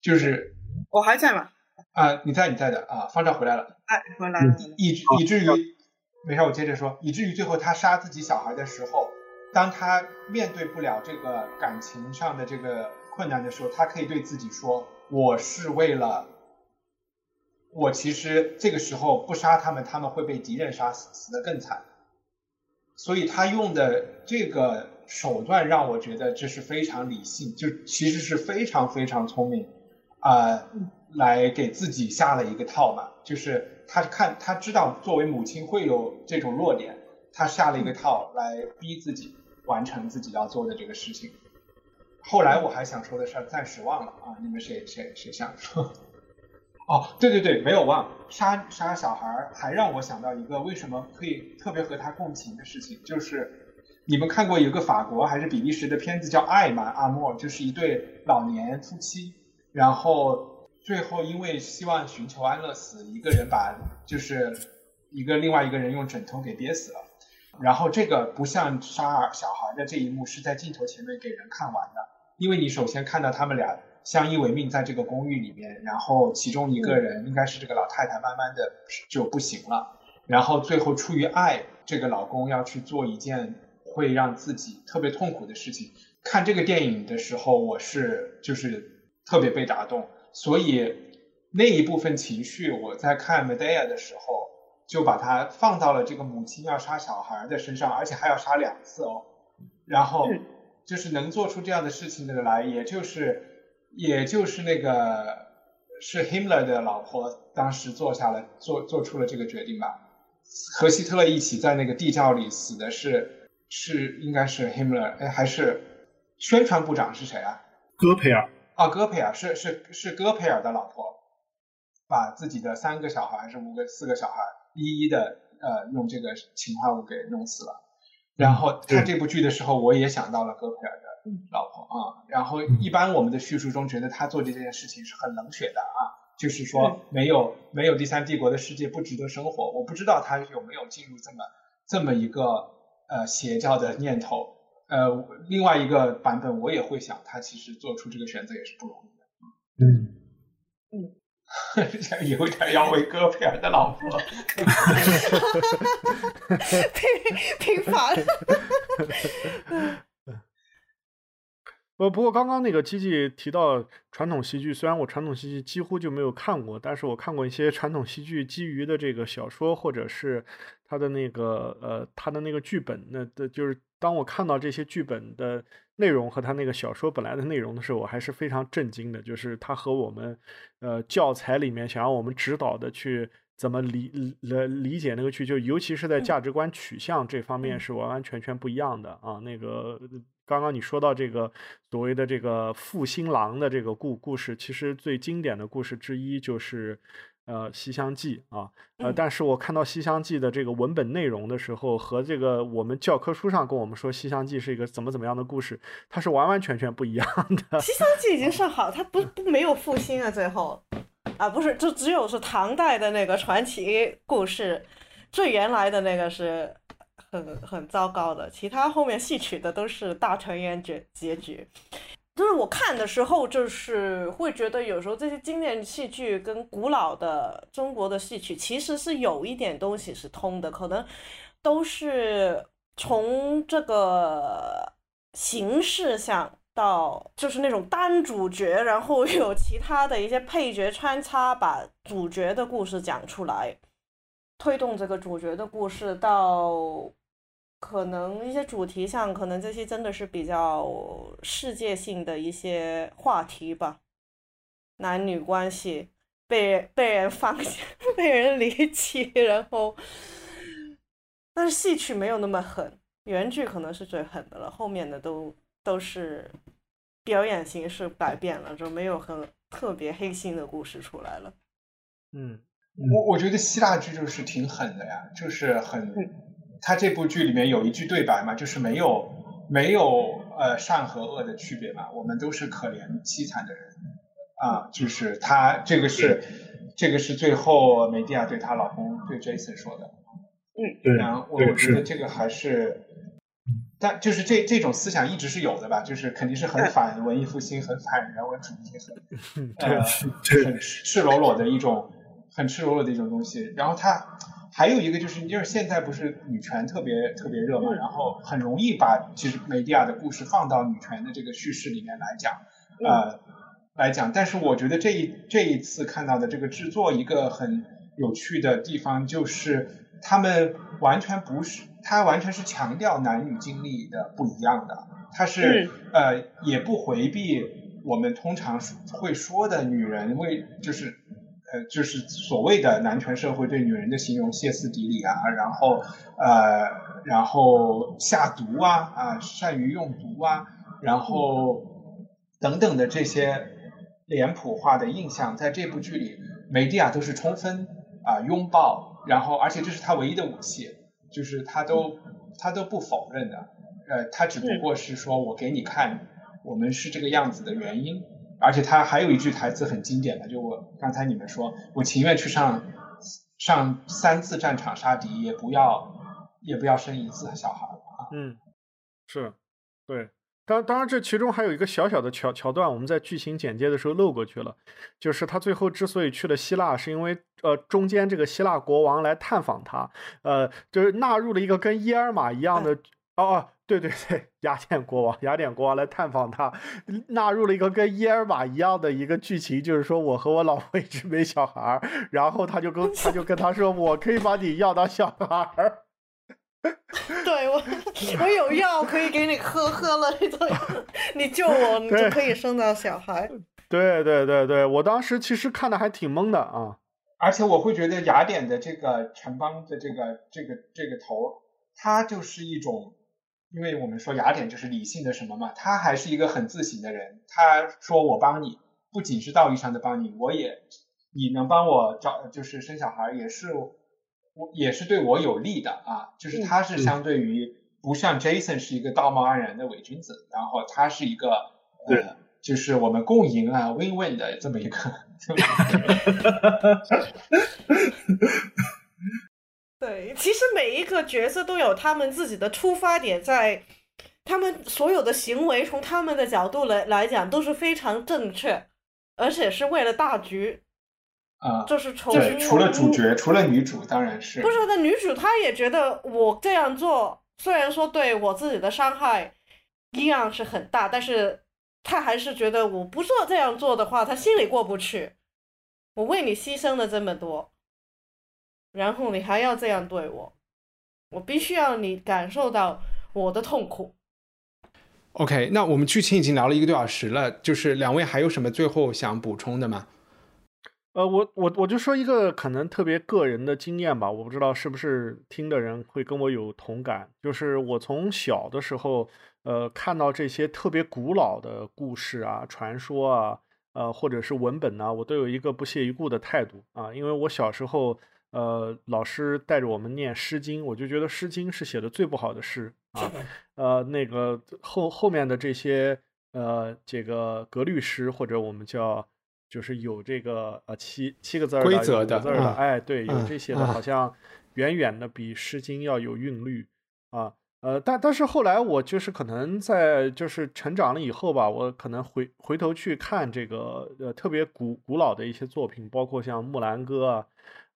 就是我还在吗？”啊，你在，你在的啊，方丈回来了，哎，回来了，以以至于，没事，我接着说，以至于最后他杀自己小孩的时候，当他面对不了这个感情上的这个困难的时候，他可以对自己说，我是为了，我其实这个时候不杀他们，他们会被敌人杀死，死得更惨，所以他用的这个手段让我觉得这是非常理性，就其实是非常非常聪明啊，来给自己下了一个套嘛。就是他看他知道作为母亲会有这种弱点，他下了一个套来逼自己完成自己要做的这个事情。后来我还想说的事儿暂时忘了啊，你们谁谁谁想说？哦，对对对，没有忘杀杀小孩儿，还让我想到一个为什么可以特别和他共情的事情，就是你们看过一个法国还是比利时的片子叫《爱》吗？阿莫就是一对老年夫妻，然后最后因为希望寻求安乐死，一个人把就是一个另外一个人用枕头给憋死了，然后这个不像杀小孩的这一幕是在镜头前面给人看完的，因为你首先看到他们俩。相依为命，在这个公寓里面，然后其中一个人应该是这个老太太，慢慢的就不行了，然后最后出于爱，这个老公要去做一件会让自己特别痛苦的事情。看这个电影的时候，我是就是特别被打动，所以那一部分情绪，我在看 Medea 的时候，就把它放到了这个母亲要杀小孩的身上，而且还要杀两次哦，然后就是能做出这样的事情的来，也就是。也就是那个是 Himmler 的老婆，当时做下了做做出了这个决定吧。和希特勒一起在那个地窖里死的是是应该是 Himmler，哎还是宣传部长是谁啊？戈培尔啊，戈培尔是是是戈培尔的老婆，把自己的三个小孩还是五个四个小孩一一的呃用这个氰化物给弄死了。然后看这部剧的时候，我也想到了戈培尔的。老婆啊，然后一般我们的叙述中觉得他做这件事情是很冷血的啊，就是说没有没有第三帝国的世界不值得生活。我不知道他有没有进入这么这么一个呃邪教的念头。呃，另外一个版本我也会想，他其实做出这个选择也是不容易的。嗯嗯，<laughs> 有点要为戈培尔的老婆平平凡。呃，<laughs> 不过刚刚那个机器提到传统戏剧，虽然我传统戏剧几乎就没有看过，但是我看过一些传统戏剧基于的这个小说，或者是他的那个呃他的那个剧本。那的就是当我看到这些剧本的内容和他那个小说本来的内容的时候，我还是非常震惊的。就是他和我们呃教材里面想让我们指导的去怎么理理理解那个剧，就尤其是在价值观取向这方面是完完全全不一样的啊，那个。刚刚你说到这个所谓的这个负心郎的这个故故事，其实最经典的故事之一就是呃《西厢记》啊，呃，但是我看到《西厢记》的这个文本内容的时候，和这个我们教科书上跟我们说《西厢记》是一个怎么怎么样的故事，它是完完全全不一样的。《西厢记》已经算好，它不不没有复兴啊，最后啊不是，就只有是唐代的那个传奇故事，最原来的那个是。很很糟糕的，其他后面戏曲的都是大团圆结结局。就是我看的时候，就是会觉得有时候这些经典戏剧跟古老的中国的戏曲其实是有一点东西是通的，可能都是从这个形式上到就是那种单主角，然后有其他的一些配角穿插，把主角的故事讲出来，推动这个主角的故事到。可能一些主题上，可能这些真的是比较世界性的一些话题吧，男女关系被被人放下，<laughs> 被人离弃，然后，但是戏曲没有那么狠，原剧可能是最狠的了，后面的都都是表演形式改变了，就没有很特别黑心的故事出来了。嗯，我我觉得希腊剧就是挺狠的呀，就是很。他这部剧里面有一句对白嘛，就是没有没有呃善和恶的区别嘛，我们都是可怜凄惨的人啊，就是他这个是这个是最后梅蒂亚对她老公对 Jason 说的，嗯，对，然后我我觉得这个还是，但就是这这种思想一直是有的吧，就是肯定是很反文艺复兴、很反人文主义、<laughs> 很呃很赤裸裸的一种很赤裸裸的一种东西，然后它。还有一个就是，就是现在不是女权特别特别热嘛，然后很容易把其实梅蒂亚的故事放到女权的这个叙事里面来讲，呃，来讲。但是我觉得这一这一次看到的这个制作一个很有趣的地方，就是他们完全不是他完全是强调男女经历的不一样的，他是呃也不回避我们通常会说的女人为就是呃就是所谓的男权社会对女人的形容歇斯底里啊，然后呃然后下毒啊啊善于用毒啊，然后等等的这些脸谱化的印象，在这部剧里，梅蒂亚都是充分啊拥抱，然后而且这是他唯一的武器。就是他都他都不否认的，呃，他只不过是说我给你看，我们是这个样子的原因，而且他还有一句台词很经典的，就我刚才你们说，我情愿去上上三次战场杀敌，也不要也不要生一次小孩啊。嗯，是，对。当当然，这其中还有一个小小的桥桥段，我们在剧情简介的时候漏过去了。就是他最后之所以去了希腊，是因为呃中间这个希腊国王来探访他，呃，就是纳入了一个跟伊尔玛一样的哦 <laughs> 哦，对对对，雅典国王，雅典国王来探访他，纳入了一个跟伊尔玛一样的一个剧情，就是说我和我老婆一直没小孩，然后他就跟他就跟他说，我可以把你要当小孩。<laughs> 对我，我有药可以给你喝，喝了你就你救我，你就可以生到小孩。<laughs> 对对对对，我当时其实看的还挺懵的啊。而且我会觉得雅典的这个城邦的这个这个这个头，它就是一种，因为我们说雅典就是理性的什么嘛，他还是一个很自省的人。他说我帮你，不仅是道义上的帮你，我也你能帮我找就是生小孩也是。我也是对我有利的啊，就是他是相对于不像 Jason 是一个道貌岸然的伪君子，然后他是一个呃，就是我们共赢啊，win win 的这么一个。<laughs> <laughs> 对，其实每一个角色都有他们自己的出发点，在他们所有的行为从他们的角度来来讲都是非常正确，而且是为了大局。啊，就是从除了主角，除了女主，当然是不是那女主，她也觉得我这样做，虽然说对我自己的伤害一样是很大，但是她还是觉得我不做这样做的话，她心里过不去。我为你牺牲了这么多，然后你还要这样对我，我必须要你感受到我的痛苦。OK，那我们剧情已经聊了一个多小时了，就是两位还有什么最后想补充的吗？呃，我我我就说一个可能特别个人的经验吧，我不知道是不是听的人会跟我有同感，就是我从小的时候，呃，看到这些特别古老的故事啊、传说啊，呃，或者是文本呢，我都有一个不屑一顾的态度啊，因为我小时候，呃，老师带着我们念《诗经》，我就觉得《诗经》是写的最不好的诗 <laughs> 啊，呃，那个后后面的这些，呃，这个格律诗或者我们叫。就是有这个呃七七个字规则的字的，哎，对，有这些的，好像远远的比《诗经》要有韵律啊。呃，但但是后来我就是可能在就是成长了以后吧，我可能回回头去看这个呃特别古古老的一些作品，包括像《木兰歌》啊，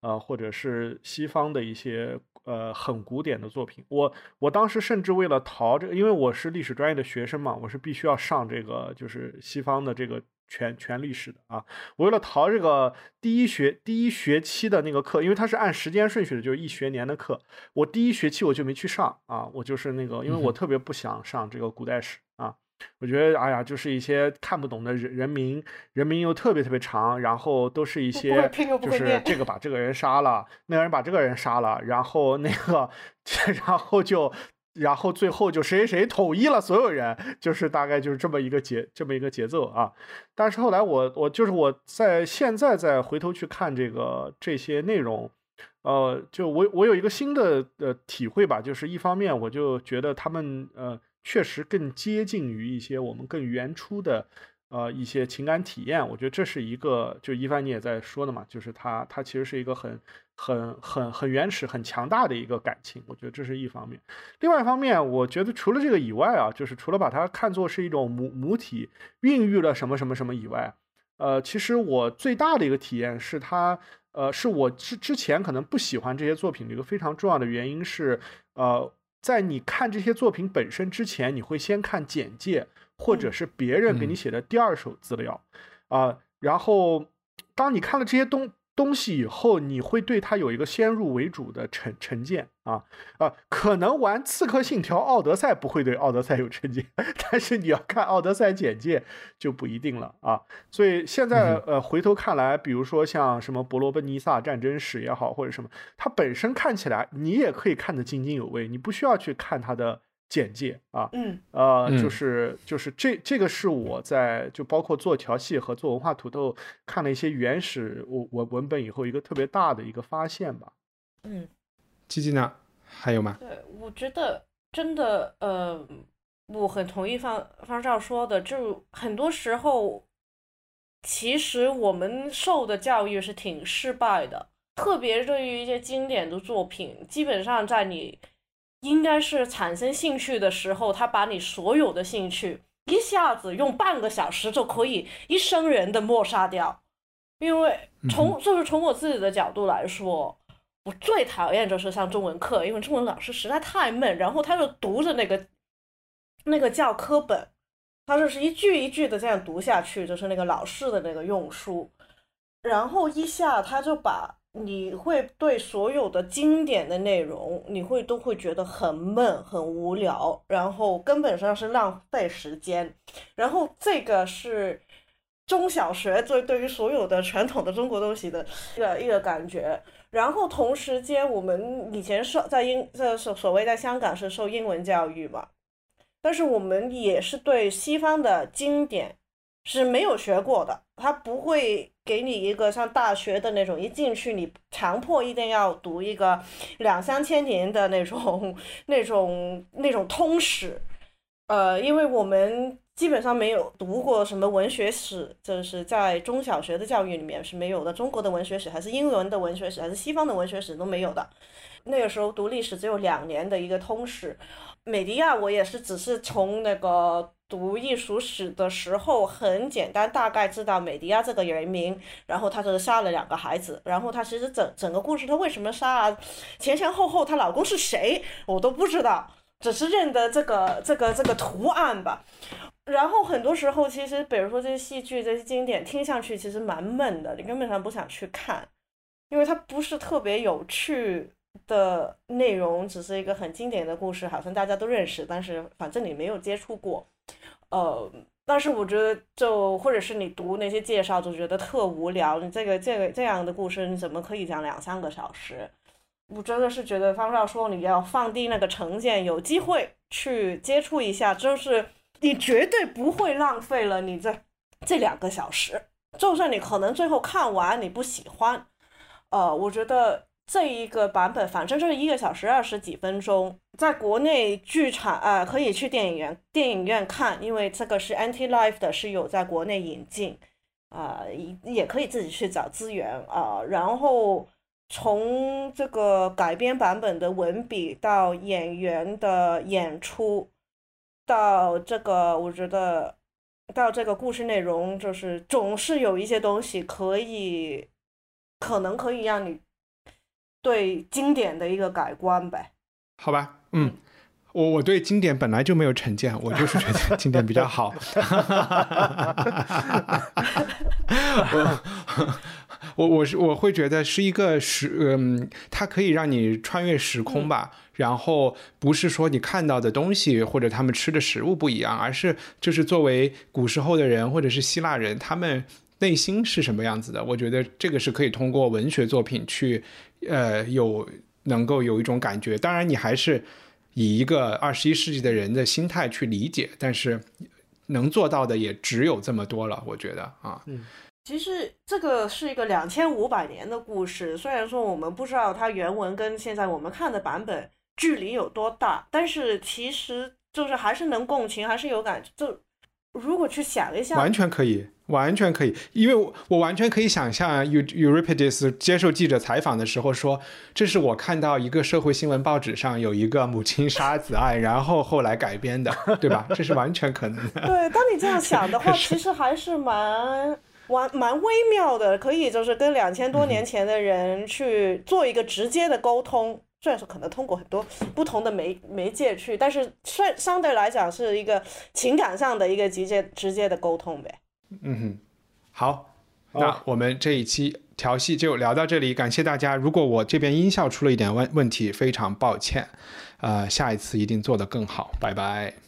呃，或者是西方的一些呃很古典的作品。我我当时甚至为了逃这个，因为我是历史专业的学生嘛，我是必须要上这个就是西方的这个。全全历史的啊，我为了逃这个第一学第一学期的那个课，因为它是按时间顺序的，就是一学年的课，我第一学期我就没去上啊，我就是那个，因为我特别不想上这个古代史啊，我觉得哎呀，就是一些看不懂的人人名，人名又特别特别长，然后都是一些就是这个把这个人杀了，那个人把这个人杀了，然后那个 <laughs> 然后就。然后最后就谁谁谁统一了所有人，就是大概就是这么一个节这么一个节奏啊。但是后来我我就是我在现在再回头去看这个这些内容，呃，就我我有一个新的呃体会吧，就是一方面我就觉得他们呃确实更接近于一些我们更原初的。呃，一些情感体验，我觉得这是一个，就一帆你也在说的嘛，就是它，它其实是一个很、很、很、很原始、很强大的一个感情，我觉得这是一方面。另外一方面，我觉得除了这个以外啊，就是除了把它看作是一种母母体孕育了什么什么什么以外，呃，其实我最大的一个体验是它，呃，是我之之前可能不喜欢这些作品的一个非常重要的原因是，呃，在你看这些作品本身之前，你会先看简介。或者是别人给你写的第二手资料，啊，然后当你看了这些东东西以后，你会对它有一个先入为主的成成见啊啊，可能玩《刺客信条：奥德赛》不会对《奥德赛》有成见，但是你要看《奥德赛》简介就不一定了啊。所以现在呃回头看来，比如说像什么《伯罗奔尼撒战争史》也好，或者什么，它本身看起来你也可以看得津津有味，你不需要去看它的。简介啊，嗯，呃，就是就是这这个是我在就包括做调戏和做文化土豆看了一些原始文文文本以后一个特别大的一个发现吧。嗯，基基呢？还有吗？对，我觉得真的，呃，我很同意方方少说的，就很多时候，其实我们受的教育是挺失败的，特别对于一些经典的作品，基本上在你。应该是产生兴趣的时候，他把你所有的兴趣一下子用半个小时就可以一生人的抹杀掉。因为从就是从我自己的角度来说，我最讨厌就是上中文课，因为中文老师实在太闷，然后他就读着那个那个教科本，他就是一句一句的这样读下去，就是那个老师的那个用书，然后一下他就把。你会对所有的经典的内容，你会都会觉得很闷、很无聊，然后根本上是浪费时间。然后这个是中小学对对于所有的传统的中国东西的一个一个感觉。然后同时间，我们以前受在英这所所谓在香港是受英文教育嘛，但是我们也是对西方的经典是没有学过的，他不会。给你一个像大学的那种，一进去你强迫一定要读一个两三千年的那种、<laughs> 那种、那种通史，呃，因为我们基本上没有读过什么文学史，就是在中小学的教育里面是没有的。中国的文学史，还是英文的文学史，还是西方的文学史都没有的。那个时候读历史只有两年的一个通史。美迪亚，我也是只是从那个。读艺术史的时候很简单，大概知道美迪亚这个人名，然后她就是杀了两个孩子，然后她其实整整个故事她为什么杀啊，前前后后她老公是谁我都不知道，只是认得这个这个这个图案吧。然后很多时候其实，比如说这些戏剧这些经典，听上去其实蛮闷的，你根本上不想去看，因为它不是特别有趣的内容，只是一个很经典的故事，好像大家都认识，但是反正你没有接触过。呃，但是我觉得，就或者是你读那些介绍，就觉得特无聊。你这个这个这样的故事，你怎么可以讲两三个小时？我真的是觉得方少说你要放低那个成见，有机会去接触一下，就是你绝对不会浪费了你这这两个小时。就算你可能最后看完你不喜欢，呃，我觉得。这一个版本，反正就是一个小时二十几分钟，在国内剧场啊可以去电影院电影院看，因为这个是 Anti Life 的，是有在国内引进，啊，也也可以自己去找资源啊。然后从这个改编版本的文笔到演员的演出，到这个我觉得到这个故事内容，就是总是有一些东西可以，可能可以让你。对经典的一个改观呗，好吧，嗯，我我对经典本来就没有成见，我就是觉得经典比较好。<laughs> 我我我是我会觉得是一个时，嗯，它可以让你穿越时空吧。然后不是说你看到的东西或者他们吃的食物不一样，而是就是作为古时候的人或者是希腊人，他们内心是什么样子的？我觉得这个是可以通过文学作品去。呃，有能够有一种感觉，当然你还是以一个二十一世纪的人的心态去理解，但是能做到的也只有这么多了，我觉得啊。嗯，其实这个是一个两千五百年的故事，虽然说我们不知道它原文跟现在我们看的版本距离有多大，但是其实就是还是能共情，还是有感，就如果去想一下，完全可以。完全可以，因为我我完全可以想象，Euripides 接受记者采访的时候说：“这是我看到一个社会新闻报纸上有一个母亲杀子案，然后后来改编的，<laughs> 对吧？这是完全可能的。”对，当你这样想的话，<laughs> 其实还是蛮蛮蛮微妙的，可以就是跟两千多年前的人去做一个直接的沟通。虽然说可能通过很多不同的媒媒介去，但是算相对来讲是一个情感上的一个直接直接的沟通呗。嗯哼，好，那我们这一期调戏就聊到这里，感谢大家。如果我这边音效出了一点问问题，非常抱歉。呃，下一次一定做得更好。拜拜。